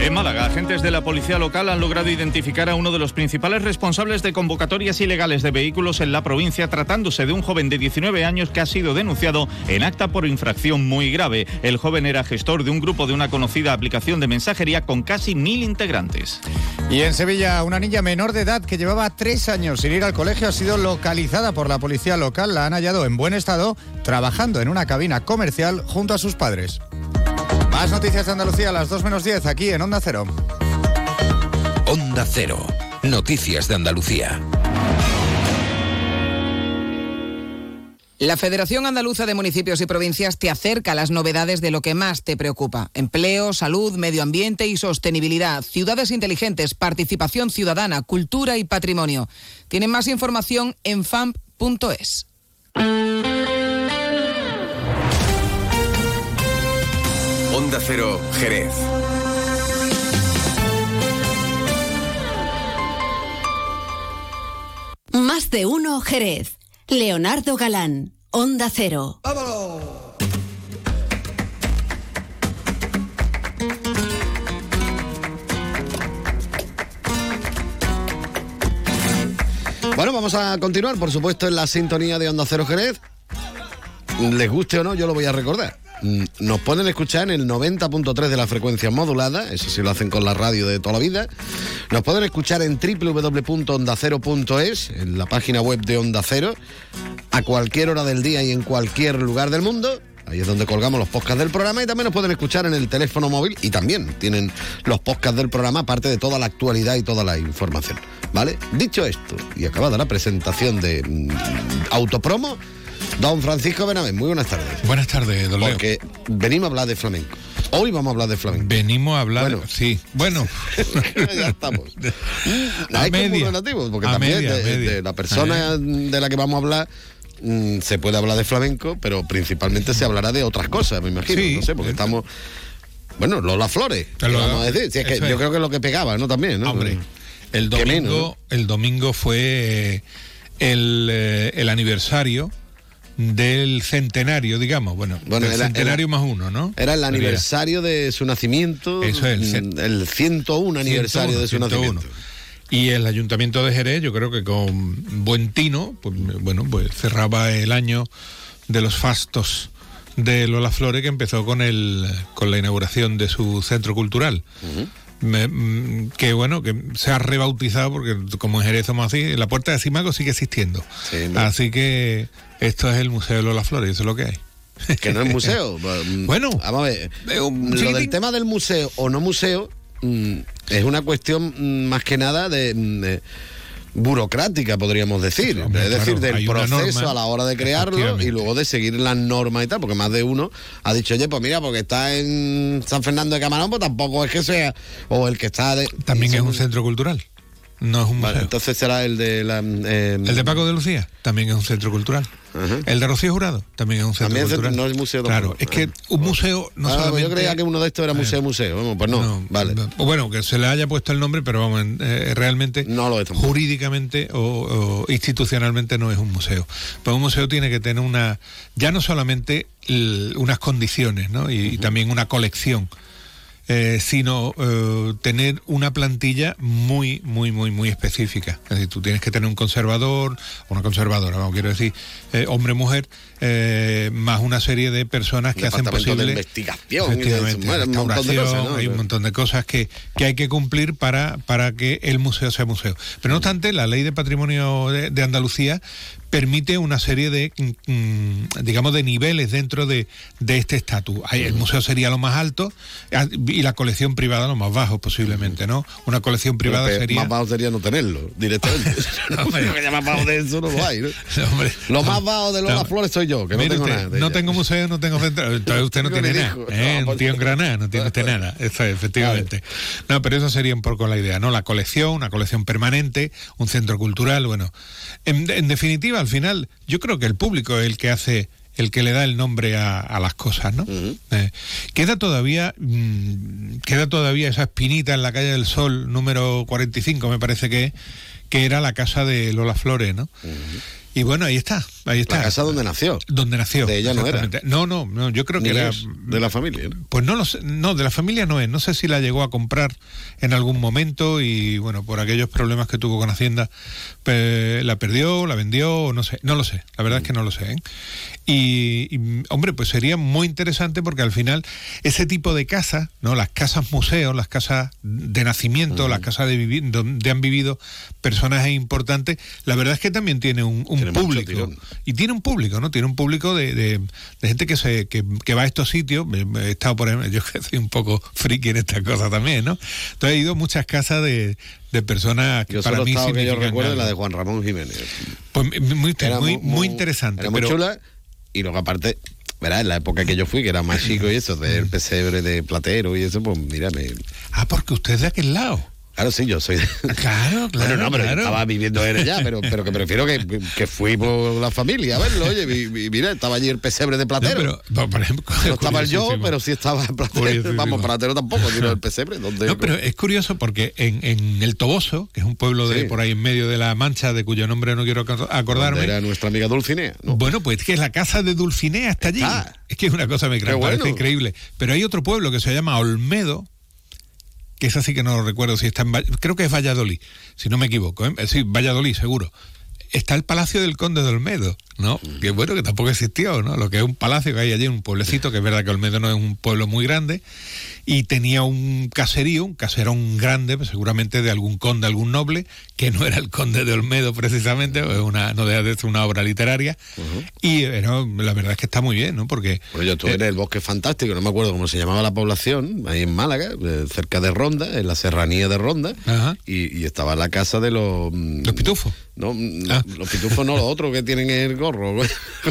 En Málaga, agentes de la policía local han logrado identificar a uno de los principales responsables de convocatorias ilegales de vehículos en la provincia, tratándose de un joven de 19 años que ha sido denunciado en acta por infracción muy grave. El joven era gestor de un grupo de una conocida aplicación de mensajería con casi mil integrantes. Y en Sevilla, una niña menor de edad que llevaba tres años sin ir al colegio ha sido localizada por la policía local. La han hallado en buen estado, trabajando en una cabina comercial junto a sus padres. Más noticias de Andalucía a las 2 menos 10 aquí en Onda Cero. Onda Cero. Noticias de Andalucía. La Federación Andaluza de Municipios y Provincias te acerca a las novedades de lo que más te preocupa. Empleo, salud, medio ambiente y sostenibilidad, ciudades inteligentes, participación ciudadana, cultura y patrimonio. Tienen más información en famp.es. Onda Cero, Jerez. Más de uno, Jerez. Leonardo Galán, Onda Cero. Bueno, vamos a continuar, por supuesto, en la sintonía de Onda Cero Jerez. Les guste o no, yo lo voy a recordar. Mm, Nos pueden escuchar en el 90.3 de la frecuencia modulada, eso sí lo hacen con la radio de toda la vida. Nos pueden escuchar en www.ondacero.es, en la página web de Onda Cero, a cualquier hora del día y en cualquier lugar del mundo. Ahí es donde colgamos los podcasts del programa y también nos pueden escuchar en el teléfono móvil y también tienen los podcasts del programa, aparte de toda la actualidad y toda la información. ¿Vale? Dicho esto, y acabada la presentación de mm, Autopromo, don Francisco Benavén, muy buenas tardes. Buenas tardes, don Leo. Porque venimos a hablar de flamenco. Hoy vamos a hablar de flamenco. Venimos a hablar, Bueno. sí. Bueno, <laughs> ya estamos. <laughs> A Hay media. relativos, porque A también media, de, media. de la persona de la que vamos a hablar mm, se puede hablar de flamenco, pero principalmente se hablará de otras cosas, me imagino. Sí. no sé, porque estamos. Bueno, Lola Flores, ¿qué Lola- vamos a decir. Si es que eso yo es. creo que es lo que pegaba, ¿no? También, ¿no? Hombre, el ¿Qué domingo, menos, el domingo fue eh, el, eh, el aniversario del centenario, digamos. Bueno, Bueno, del era- centenario era- más uno, ¿no? Era el aniversario de su nacimiento. Eso es, el mm, el 101 aniversario 101, de su 101. nacimiento. Y el Ayuntamiento de Jerez, yo creo que con buen tino, pues, bueno, pues cerraba el año de los fastos de Lola Flores, que empezó con el con la inauguración de su centro cultural. Me- mm, que bueno, que se ha rebautizado porque como en Jerez somos así, la puerta de Simago sigue existiendo. ¿no? Así que esto es el Museo de Lola Flores, eso es lo que hay. Que no es museo. <laughs> bueno, vamos a ver. Lo chiquitín. del tema del museo o no museo mm, es una cuestión mm, más que nada de, mm, de burocrática, podríamos decir. Hombre, es decir, claro, del proceso norma, a la hora de crearlo y luego de seguir las normas y tal, porque más de uno ha dicho, oye, pues mira, porque está en San Fernando de Camarón, pues tampoco es que sea. O el que está de. También es un centro cultural, no es un Vale, museo. entonces será el de la. eh, El de Paco de Lucía también es un centro cultural. El de Rocío Jurado también es un centro También es cultural. no es museo Claro, es que un museo no Ah, pues solamente... yo creía que uno de estos era museo, museo. Vamos, pues no, vale. O bueno, que se le haya puesto el nombre, pero vamos, eh, realmente jurídicamente o, o institucionalmente no es un museo. Pues un museo tiene que tener una, ya no solamente unas condiciones, ¿no? Y, y también una colección. Eh, sino eh, tener una plantilla muy, muy, muy, muy específica. Es decir, tú tienes que tener un conservador, una conservadora, vamos, quiero decir, eh, hombre-mujer, más una serie de personas que hacen posible... de investigación, Efectivamente, y de- un montón de cosas, restauración, ¿no? hay un montón de cosas que, que hay que cumplir para, para que el museo sea museo. Pero no obstante, la ley de patrimonio de, de Andalucía permite una serie de, mm, mm, digamos, de niveles dentro de, de este estatus. El museo sería lo más alto ah, y la colección privada lo más bajo, posiblemente, ¿no? Una colección privada Pero sería... Más bajo sería no tenerlo, directamente. <laughs> <laughs> Porque ya más bajo de eso no lo hay, ¿no? <laughs> Hombre, lo no, más bajo de Lola no. Flores soy yo, que no tengo usted, nada. de no ella. tengo museo, no tengo centro. Entonces usted no tiene nada. ¿eh? no, tío en Granada, no tiene usted nada. Eso es, efectivamente. No, pero eso sería un poco la idea, ¿no? La colección, una colección permanente, un centro cultural, bueno. En, en definitiva, al final, yo creo que el público es el que hace el que le da el nombre a, a las cosas, ¿no? Eh, queda todavía mm, queda todavía esa espinita en la calle del Sol número 45, me parece que que era la casa de Lola Flores, ¿no? Y bueno, ahí está, ahí está. La casa donde nació. Donde nació. De ella no era. No, no, no, yo creo Ni que era de la familia. ¿no? pues no lo sé, no, de la familia no es. No sé si la llegó a comprar en algún momento y bueno, por aquellos problemas que tuvo con Hacienda, pe- la perdió, la vendió, no sé, no lo sé. La verdad es que no lo sé. ¿eh? Y, y, hombre, pues sería muy interesante porque al final ese tipo de casas, ¿no? Las casas museos, las casas de nacimiento, las casas de vivir, donde han vivido personajes importantes, la verdad es que también tiene un, un Tiene mucho público. Y tiene un público, ¿no? Tiene un público de, de- de gente que se que, que va a estos sitios. He estado por ejemplo, <laughs> yo que soy un poco friki en estas cosas también, ¿no? Entonces he ido a muchas casas de, de personas que Yo para mí que yo recuerdo la de Juan Ramón Jiménez. Pues muy, Era muy, muy interesante. Era muy pero, chula. Y luego aparte, verás, en la época que yo fui, que era más chico y eso, del <laughs> pesebre de platero y eso, pues mira, me... Ah, porque usted es de aquel lado. Claro, sí, yo soy de... Claro, claro. <laughs> Bueno, no, pero claro. estaba viviendo en ella, pero, pero que prefiero que, que fui por la familia a verlo, oye, y, y mira, estaba allí el pesebre de platero. No, pero, por ejemplo, no estaba el yo, pero sí estaba el platero. Vamos, platero tampoco, sino el pesebre. Donde, No, pero es curioso porque en, en el Toboso, que es un pueblo de Sí. por ahí en medio de la Mancha, de cuyo nombre no quiero acor- acordarme. era nuestra amiga Dulcinea. ¿no? Bueno, pues que la casa de Dulcinea está allí. Está. Es que es una cosa me Qué parece bueno. increíble. Pero hay otro pueblo que se llama Olmedo, que es así que no lo recuerdo si está en creo que es Valladolid, si no me equivoco, ¿eh? sí, Valladolid seguro. Está el Palacio del Conde de Olmedo, ¿no? Que bueno, que tampoco existió, ¿no? Lo que es un palacio que hay allí, un pueblecito, que es verdad que Olmedo no es un pueblo muy grande, y tenía un caserío, un caserón grande, pues seguramente de algún conde, algún noble, que no era el conde de Olmedo precisamente, es una, no deja de ser una obra literaria, y la verdad es que está muy bien, ¿no? Porque Bueno, yo estuve en el Bosque Fantástico, no me acuerdo cómo se llamaba la población, ahí en Málaga, eh, cerca de Ronda, en la serranía de Ronda, y, y estaba la casa de los... ¿Los pitufos? No, mm, los pitufos no, los otros que tienen el gorro.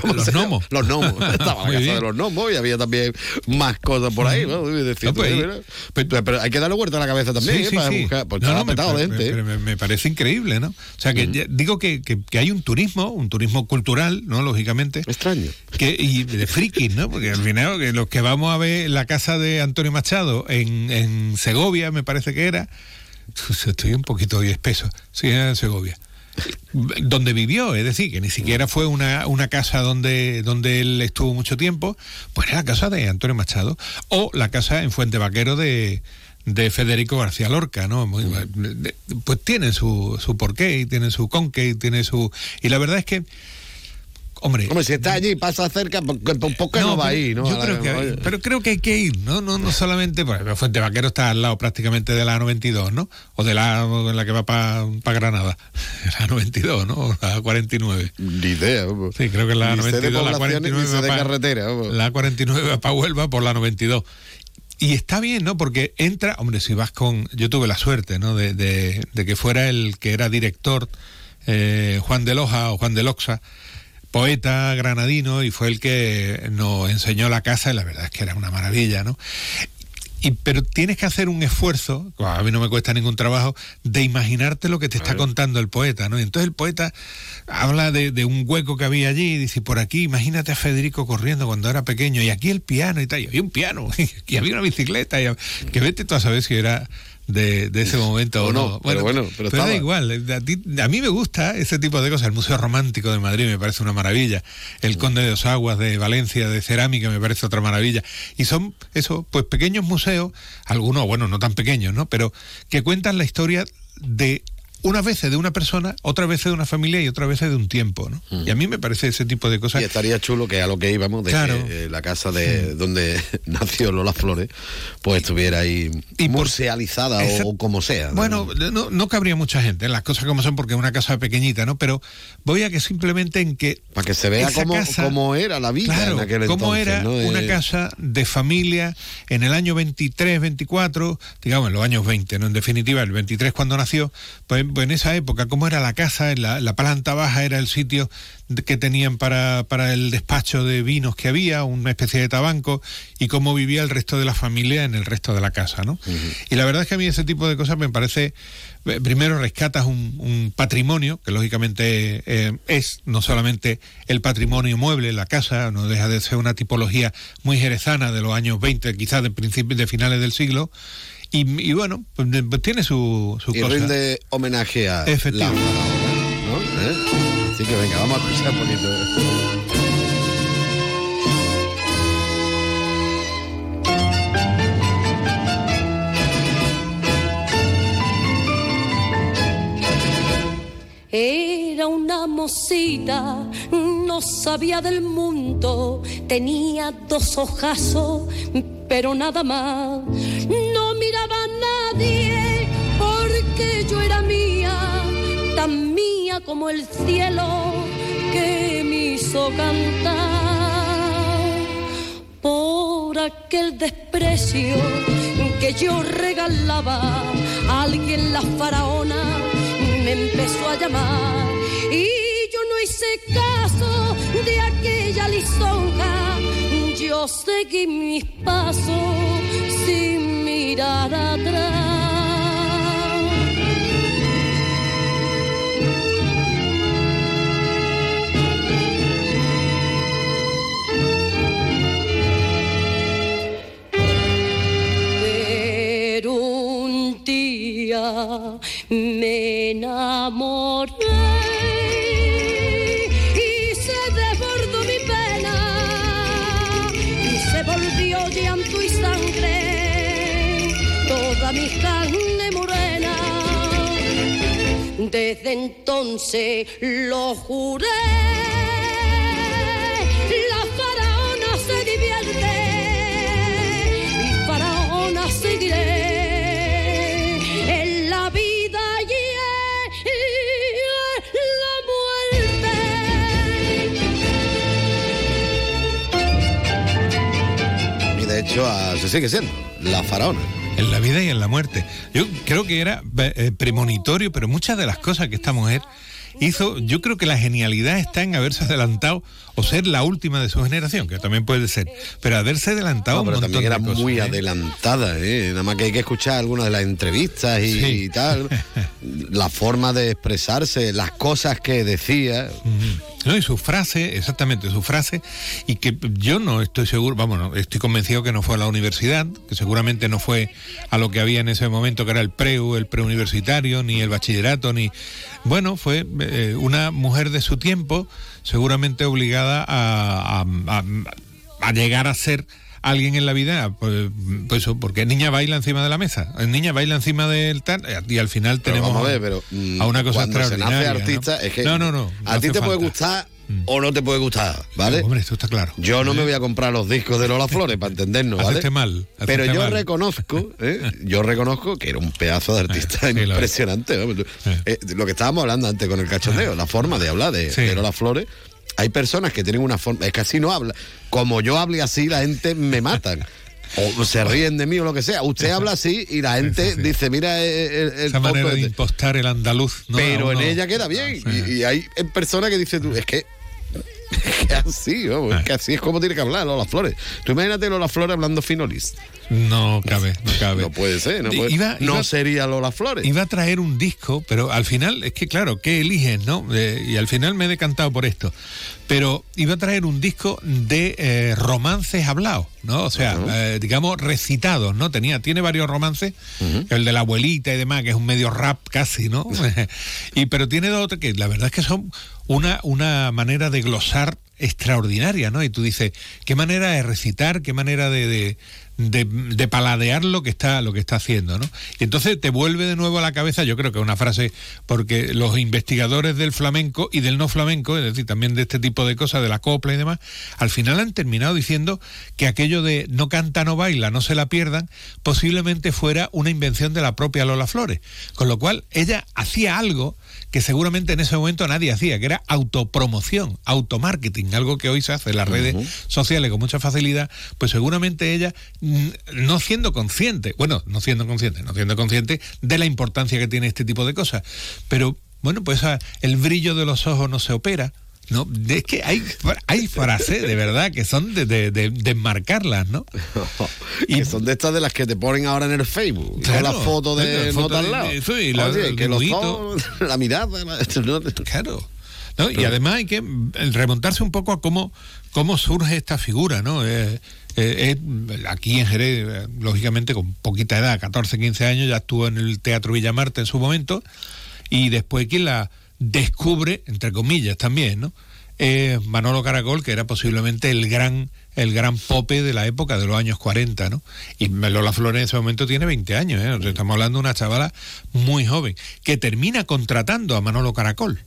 ¿cómo Los gnomos. Los gnomos. <laughs> Estaba la casa de los gnomos y había también más cosas por ahí. ¿no? No, pues, tú, mira, pero, pero hay que darle vuelta a la cabeza también, Sí, ¿eh? para sí. buscar, porque No, petado me- gente. me- me parece increíble, ¿no? O sea, que digo que, que- que hay un turismo, un turismo cultural, ¿no? Lógicamente. Extraño. Que, y de frikis, ¿no? Porque al final, que los que vamos a ver la casa de Antonio Machado en, en Segovia, me parece que era, estoy un poquito hoy espeso, sí, era en Segovia. Donde vivió, es decir, que ni siquiera fue una, una casa donde, donde él estuvo mucho tiempo, pues era la casa de Antonio Machado, o la casa en Fuente Vaquero de, de Federico García Lorca, ¿no? Muy- de- pues tienen su, su porqué, y tienen su conque, y tiene su... Y la verdad es que, hombre... Hombre, si está allí y pasa cerca, ¿por qué por qué no, va ahí? ¿no? Yo creo que, pero creo que hay que ir, ¿no? No, no solamente, pues Fuente Vaquero está al lado prácticamente de la 92, ¿no? O de la, de la que va para Granada. <laughs> La 92, ¿no? O la 49. Ni idea. Sí, creo que la Ni sé de 92, la poblaciones, ni 49 sé va de pa- carretera. La 49 va para Huelva por la 92. Y está bien, ¿no? Porque entra, hombre, si vas con... Yo tuve la suerte, ¿no? De, de- de que fuera el que era director, eh, Juan de Loja o Juan de Loxa, poeta granadino, y fue el que nos enseñó la casa, y la verdad es que era una maravilla, ¿no? Y, pero tienes que hacer un esfuerzo, a mí no me cuesta ningún trabajo, de imaginarte lo que te está contando el poeta, ¿no? Y entonces el poeta habla de, de un hueco que había allí y dice, por aquí, imagínate a Federico corriendo cuando era pequeño, y aquí el piano y tal, y había un piano, <laughs> y había una bicicleta, y, que vete tú a saber si era de, de ese <laughs> momento O o no, no. pero bueno, pero da igual. A, ti- a mí me gusta ese tipo de cosas. El Museo Romántico de Madrid me parece una maravilla. El Conde de Osaguas de Valencia de cerámica me parece otra maravilla. Y son eso, pues pequeños museos, algunos, bueno, no tan pequeños, ¿no? Pero que cuentan la historia de unas veces de una persona, otras veces de una familia y otras veces de un tiempo, ¿no? Y a mí me parece ese tipo de cosas. Y estaría chulo que a lo que íbamos, de Claro. que eh, la casa de donde <laughs> nació Lola Flores, pues estuviera ahí musealizada o, como sea. ¿no? Bueno, no, no cabría mucha gente, las cosas como son, porque es una casa pequeñita, ¿no? Pero voy a que simplemente en que... Para que se vea cómo, casa- cómo era la vida Claro, en aquel cómo entonces. era una Eh, casa de familia en el año 23, 24, digamos en los años 20, ¿no? En definitiva, el 23 cuando nació, pues en esa época, cómo era la casa, la, la planta baja era el sitio que tenían para, para el despacho de vinos que había, una especie de tabanco, y cómo vivía el resto de la familia en el resto de la casa, ¿no? Y la verdad es que a mí ese tipo de cosas me parece, eh, primero rescatas un, un patrimonio, que lógicamente eh, es no solamente el patrimonio mueble, la casa, no deja de ser una tipología muy jerezana de los años 20, quizás de principios, de finales del siglo, y, y bueno, pues, pues tiene su, su y cosa. rinde homenaje a Efectivo. la faraona, ¿no? ¿Eh? Así que venga, vamos a escuchar bonito. Era una mosita, no sabía del mundo, tenía dos ojazos, pero nada más. Miraba a nadie porque yo era mía, tan mía como el cielo que me hizo cantar. Por aquel desprecio que yo regalaba, alguien la faraona me empezó a llamar y yo no hice caso de aquella lisonja. Yo seguí mis pasos sin mirar atrás. Pero un día me enamoré Desde entonces lo juré. La faraona se divierte y faraona seguiré en la vida y en la muerte. Y de hecho, se sigue siendo la faraona. En la vida y en la muerte. Yo creo que era eh, premonitorio, pero muchas de las cosas que esta mujer hizo, yo creo que la genialidad está en haberse adelantado o ser la última de su generación, que también puede ser, pero haberse adelantado No, pero un montón también era de cosas, muy ¿eh? adelantada, ¿eh? Nada más que hay que escuchar algunas de las entrevistas y, Sí. y tal. <laughs> la forma de expresarse, las cosas que decía. No, y su frase, exactamente, su frase, y que yo no estoy seguro, vamos, no, estoy convencido que no fue a la universidad, que seguramente no fue a lo que había en ese momento, que era el preu, el preuniversitario, ni el bachillerato, ni... Bueno, fue eh, una mujer de su tiempo, seguramente obligada a, a- llegar a ser alguien en la vida, pues, pues eso, porque niña baila encima de la mesa, niña baila encima del tal, y al final Pero tenemos vamos a ver, pero mm, a una cosa se nace extraordinaria. ¿no? artista, es que no, no, no, a ti te puede falta. Mm. gustar o no te puede gustar, ¿vale? Hombre, esto está claro. Yo no me voy a comprar los discos de Lola Flores para entendernos, ¿vale? Haceste mal, Pero yo mal. reconozco, ¿eh? yo reconozco que era un pedazo de artista <laughs> lo es. impresionante. Eh, lo que estábamos hablando antes con el cachondeo, la forma de hablar de, Sí. de Lola Flores. Hay personas que tienen una forma, es que así no habla. Como yo hable así, la gente me matan. O se ríen de mí o lo que sea. Usted habla así y la gente dice, mira el, el- el Esa manera de este. impostar el andaluz. ¿no? Pero en ella queda bien. Y, y hay personas que dicen tú, es que <laughs> es que así, vamos, es que así es como tiene que hablar Lola Flores. Tú imagínate Lola Flores hablando finolis. No cabe, no cabe. No puede ser, no, puede- Iba- no iba- sería Lola Flores. Iba a traer un disco, pero al final, es que claro, ¿qué eliges, no? Eh, y al final me he decantado por esto. Pero iba a traer un disco de eh, romances hablados, ¿no? O sea, eh, digamos, recitados, ¿no? Tenía, tiene varios romances, el de la abuelita y demás, que es un medio rap casi, ¿no? <laughs> <laughs> y pero tiene dos otros que la verdad es que son una, una manera de glosar extraordinaria, ¿no? Y tú dices, qué manera de recitar, qué manera de, de, de- de paladear lo que está lo que está haciendo, ¿no? Y entonces te vuelve de nuevo a la cabeza, yo creo que es una frase, porque los investigadores del flamenco y del no flamenco, es decir, también de este tipo de cosas, de la copla y demás, al final han terminado diciendo que aquello de no canta, no baila, no se la pierdan, posiblemente fuera una invención de la propia Lola Flores. Con lo cual, ella hacía algo que seguramente en ese momento nadie hacía, que era autopromoción, automarketing, algo que hoy se hace en las redes sociales con mucha facilidad, pues seguramente ella, mm, no siendo consciente, bueno, no siendo consciente, no siendo consciente de la importancia que tiene este tipo de cosas, pero bueno, pues el brillo de los ojos no se opera. No, es que hay, hay frases de verdad que son de, de, de- ¿no? <laughs> Y son de estas de las que te ponen ahora en el Facebook. Claro, con la foto de claro, nota foto al lado. y la- Oye, que los ojos, <laughs> la mirada. la- <laughs> Claro. ¿no? Y además hay que remontarse un poco a cómo, cómo surge esta figura, ¿no? Eh, eh, eh, aquí en Jerez, lógicamente con poquita edad, 14, 15 años, ya estuvo en el Teatro Villamarte en su momento, y después quien la descubre, entre comillas también, ¿no? Eh, Manolo Caracol, que era posiblemente el gran el gran pope de la época de los años 40, ¿no? Y Lola Flores en ese momento tiene 20 años, ¿eh? Estamos hablando de una chavala muy joven, que termina contratando a Manolo Caracol.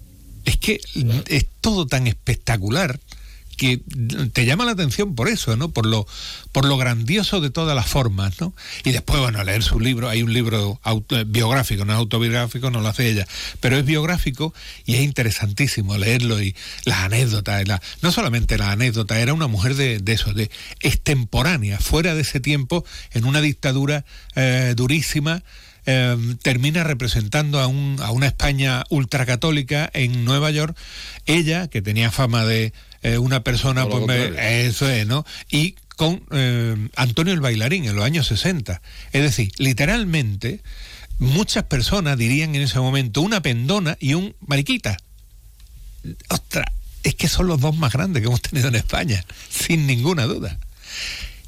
Es que es todo tan espectacular que te llama la atención por eso, ¿no? Por lo, por lo grandioso de todas las formas, ¿no? Y después, bueno, leer su libro, hay un libro auto- eh, biográfico, no es autobiográfico, no lo hace ella, pero es biográfico y es interesantísimo leerlo y las anécdotas, no solamente las anécdotas, era una mujer de, de eso, de extemporánea, fuera de ese tiempo, en una dictadura eh, durísima, eh, termina representando a, un- a una España ultracatólica en Nueva York. Ella, que tenía fama de eh, una persona, pues, me- eso es, ¿no? Y con eh, Antonio el Bailarín en los años 60. Es decir, literalmente, muchas personas dirían en ese momento una pendona y un mariquita. Ostras, es que son los dos más grandes que hemos tenido en España, sin ninguna duda.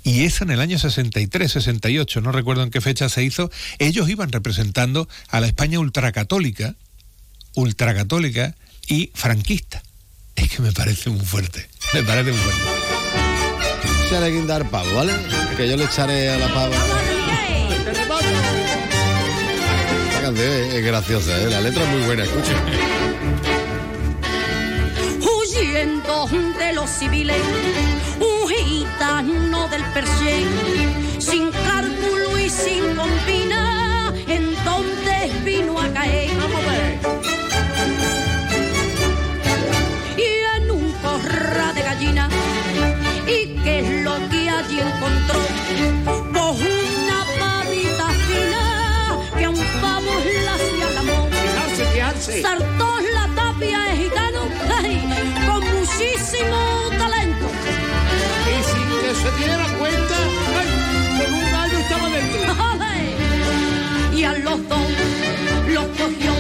Y eso en el año 63, 68, no recuerdo en qué fecha se hizo, ellos iban representando a la España ultracatólica, ultracatólica y franquista. Es que me parece muy fuerte, me parece muy fuerte. Se le guindar pavo, ¿vale? Que yo le echaré a la pava. Esta canción es, es graciosa, ¿eh? La letra es muy buena, escucha. huyendo de los civiles, un gitano del Persier, sin cálculo y sin compina, en donde vino a caer. Saltó la tapia es gitano, con muchísimo talento. Y sin que se diera cuenta, ay, con un gallo estaba dentro. Y a los dos los cogió,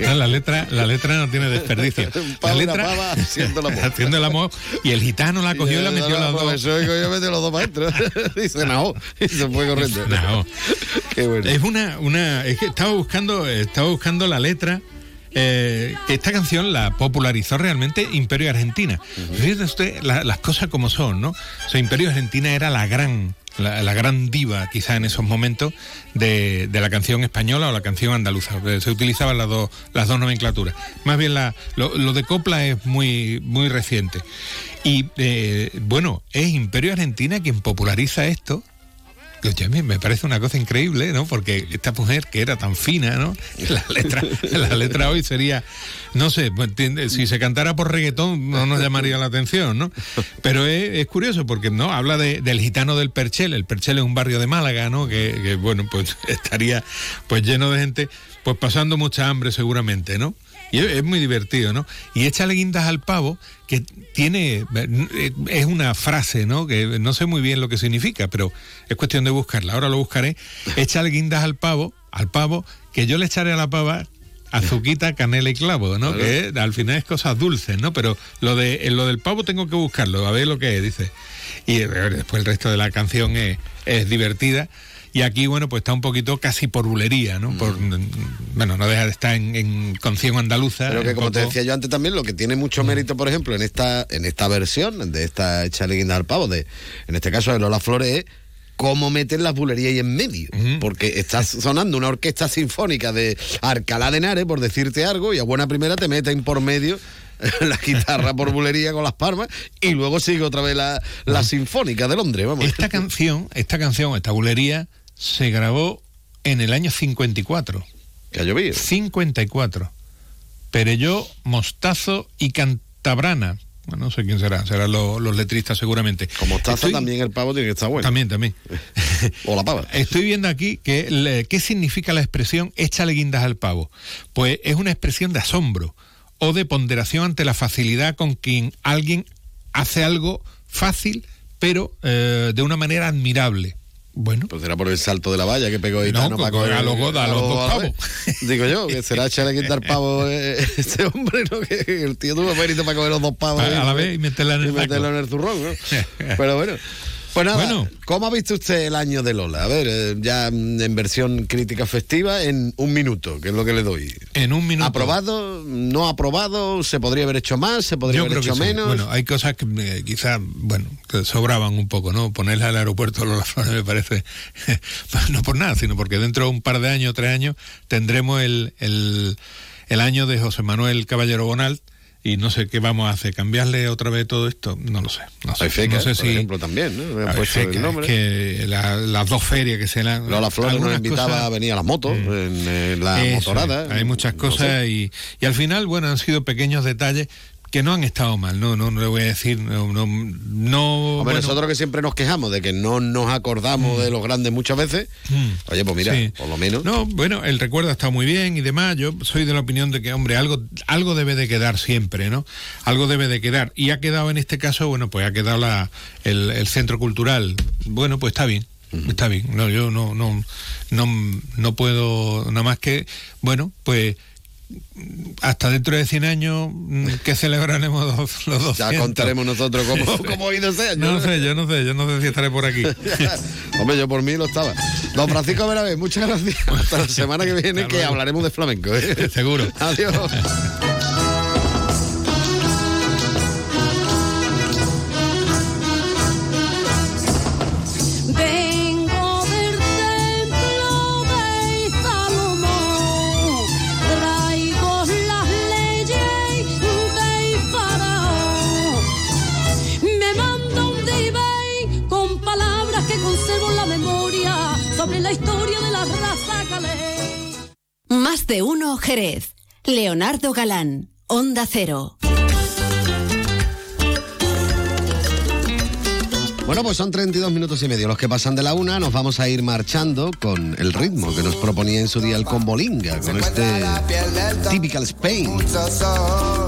No, <laughs> <laughs> la letra, la letra no tiene desperdicio. <laughs> La letra pava haciendo el amor. haciendo el amor, y el gitano la cogió y la metió las dos. Yo metió los dos maestros. y se enajó. Y se fue corriendo. No. Qué bueno. Es una, una, es que estaba buscando, estaba buscando la letra. Eh, esta canción la popularizó realmente Imperio Argentina. Fíjese usted la- las cosas como son, ¿no? O sea, Imperio Argentina era la gran, la, la gran diva, quizá en esos momentos, de, de la canción española o la canción andaluza. Eh, Se utilizaban las dos, las dos nomenclaturas. Más bien la, lo, lo de copla es muy, muy reciente. Y eh, bueno, es Imperio Argentina quien populariza esto A me parece una cosa increíble, ¿no? Porque esta mujer que era tan fina, ¿no? <laughs> La letra, la letra hoy sería, no sé, pues, si se cantara por reggaetón no nos llamaría la atención, ¿no? Pero es, es curioso porque, ¿no? Habla de- del gitano del Perchel. El Perchel es un barrio de Málaga, ¿no? Que, que, bueno, pues <laughs> estaría pues lleno de gente, pues pasando mucha hambre seguramente, ¿no? Y es, es muy divertido, ¿no? Y échale guindas al pavo, que tiene, eh, es una frase, ¿no? Que no sé muy bien lo que significa, pero es cuestión de buscarla. Ahora lo buscaré. Échale guindas al pavo, al pavo, que yo le echaré a la pava azuquita, canela y clavo, ¿no? Que al final es cosas dulces, ¿no? Pero lo de lo del pavo tengo que buscarlo, a ver lo que es, dice. Y después el resto de la canción es, es divertida. Y aquí, bueno, pues está un poquito casi por bulería, ¿no? Por, bueno, no deja de estar en, en canción andaluza. Pero que como te decía yo antes también, lo que tiene mucho mérito, por ejemplo, en esta, en esta versión de esta Echale guinda al pavo, de, en este caso de Lola Flores, es cómo meten las bulerías ahí en medio. Porque está sonando una orquesta sinfónica de Arcalá de Henares, por decirte algo, y a buena primera te meten por medio <laughs> la guitarra por bulería con las palmas y luego sigue otra vez la, la sinfónica de Londres, vamos. Esta canción, esta canción, esta bulería, se grabó en el año 54. Que ha llovido. 54. Perelló, Mostazo y Cantabrana. Bueno, no sé quién será, serán los, los letristas seguramente. Como Mostaza también el pavo tiene que estar bueno. También, también. <laughs> o la pava. Estoy viendo aquí que le- qué significa la expresión échale guindas al pavo. Pues es una expresión de asombro o de ponderación ante la facilidad con quien alguien hace algo fácil, pero eh, de una manera admirable. Bueno. Pues será por el salto de la valla que pegó Gitano No, para co- coger a los goda, a los dos pavos. Digo yo, que será echarle quitar pavo eh, este hombre, ¿no? Que el tío tuvo mérito para coger los dos pavos. A- la vez y meterla en el Y meterlo saco. en el zurrón, ¿no? <laughs> Pero bueno. Pues nada, Bueno. ¿cómo ha visto usted el año de Lola? A ver, eh, ya en versión crítica festiva, en un minuto, que es lo que le doy. En un minuto. ¿Aprobado? ¿No aprobado? ¿Se podría haber hecho más? ¿Se podría Yo haber creo que hecho sí. menos? Bueno, hay cosas que eh, quizás, bueno, que sobraban un poco, ¿no? Ponerla al aeropuerto Lola Flores me parece, <laughs> no por nada, sino porque dentro de un par de años, tres años, tendremos el, el, el año de José Manuel Caballero Bonal y no sé qué vamos a hacer, cambiarle otra vez todo esto, no lo sé. No sé, no sé por si, ejemplo, también, la- las dos ferias que se la Lola Flores nos invitaba cosas- Mm. a venir a las motos, en, eh, la Eso motorada. Hay muchas No cosas sé. y, y al final, bueno, han sido pequeños detalles que no han estado mal, no, no, no le voy a decir, no, no, no Hombre, bueno, nosotros que siempre nos quejamos de que no nos acordamos de los grandes muchas veces, mm, oye, pues mira, Sí. por lo menos. No, bueno, el recuerdo está muy bien y demás. Yo soy de la opinión de que, hombre, algo, algo debe de quedar siempre, ¿no? Algo debe de quedar. Y ha quedado en este caso, bueno, pues ha quedado la, el, el centro cultural. Bueno, pues está bien. Está bien. No, yo no, no, no, no puedo nada más que, bueno, pues hasta dentro de 100 años mm, que celebraremos los, los 200. Ya contaremos nosotros cómo, <laughs> cómo ha ido ese año. No sé, yo no sé, yo no sé si estaré por aquí. <laughs> Hombre, yo por mí lo estaba. Don Francisco Verabé, muchas gracias. <laughs> Hasta la semana que viene que hablaremos de flamenco. ¿eh? Seguro. Adiós. Más de uno Jerez. Leonardo Galán, Onda Cero. Bueno, pues son 32 minutos y medio los que pasan de la una. Nos vamos a ir marchando con el ritmo que nos proponía en su día el Combolinga, con este Typical Spain.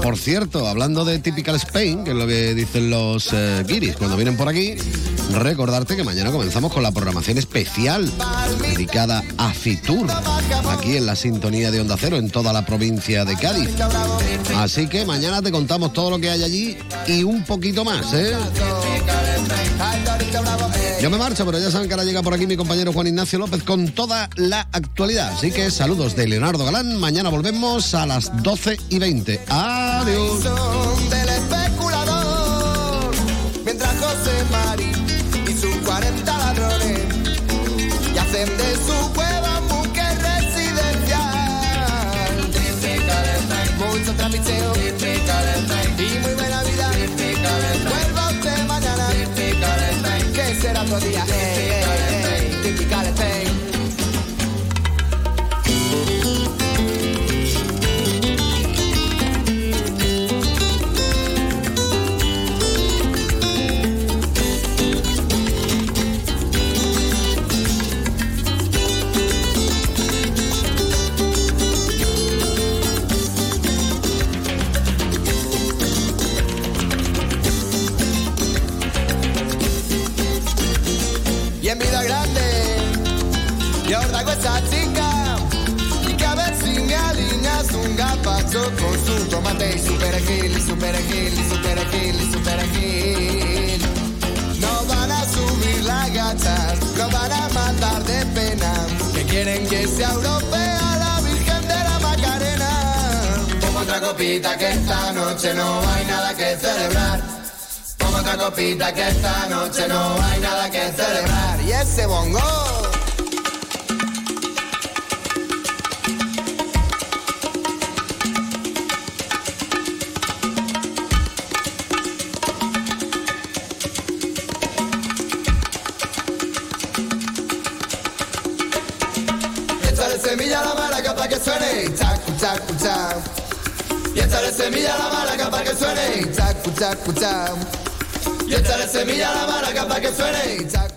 Por cierto, hablando de Typical Spain, que es lo que dicen los eh, guiris cuando vienen por aquí, recordarte que mañana comenzamos con la programación especial dedicada a Fitur, aquí en la sintonía de Onda Cero, en toda la provincia de Cádiz. Así que mañana te contamos todo lo que hay allí y un poquito más, ¿eh? Yo me marcho, pero ya saben que ahora llega por aquí mi compañero Juan Ignacio López con toda la actualidad. Así que saludos de Leonardo Galán. Mañana volvemos a las 12 y 20. Adiós. Y perejil, y su perejil. No van a subir las gachas, no van a matar de pena. Que quieren que sea europea la Virgen de la Macarena. Toma otra copita que esta noche no hay nada que celebrar. Toma otra copita que esta noche no hay nada que celebrar. Y ese bongo. Semilla a la maraca para que suene, chacu, chacu, chau. Y échale semilla a la maraca para que suene, chau.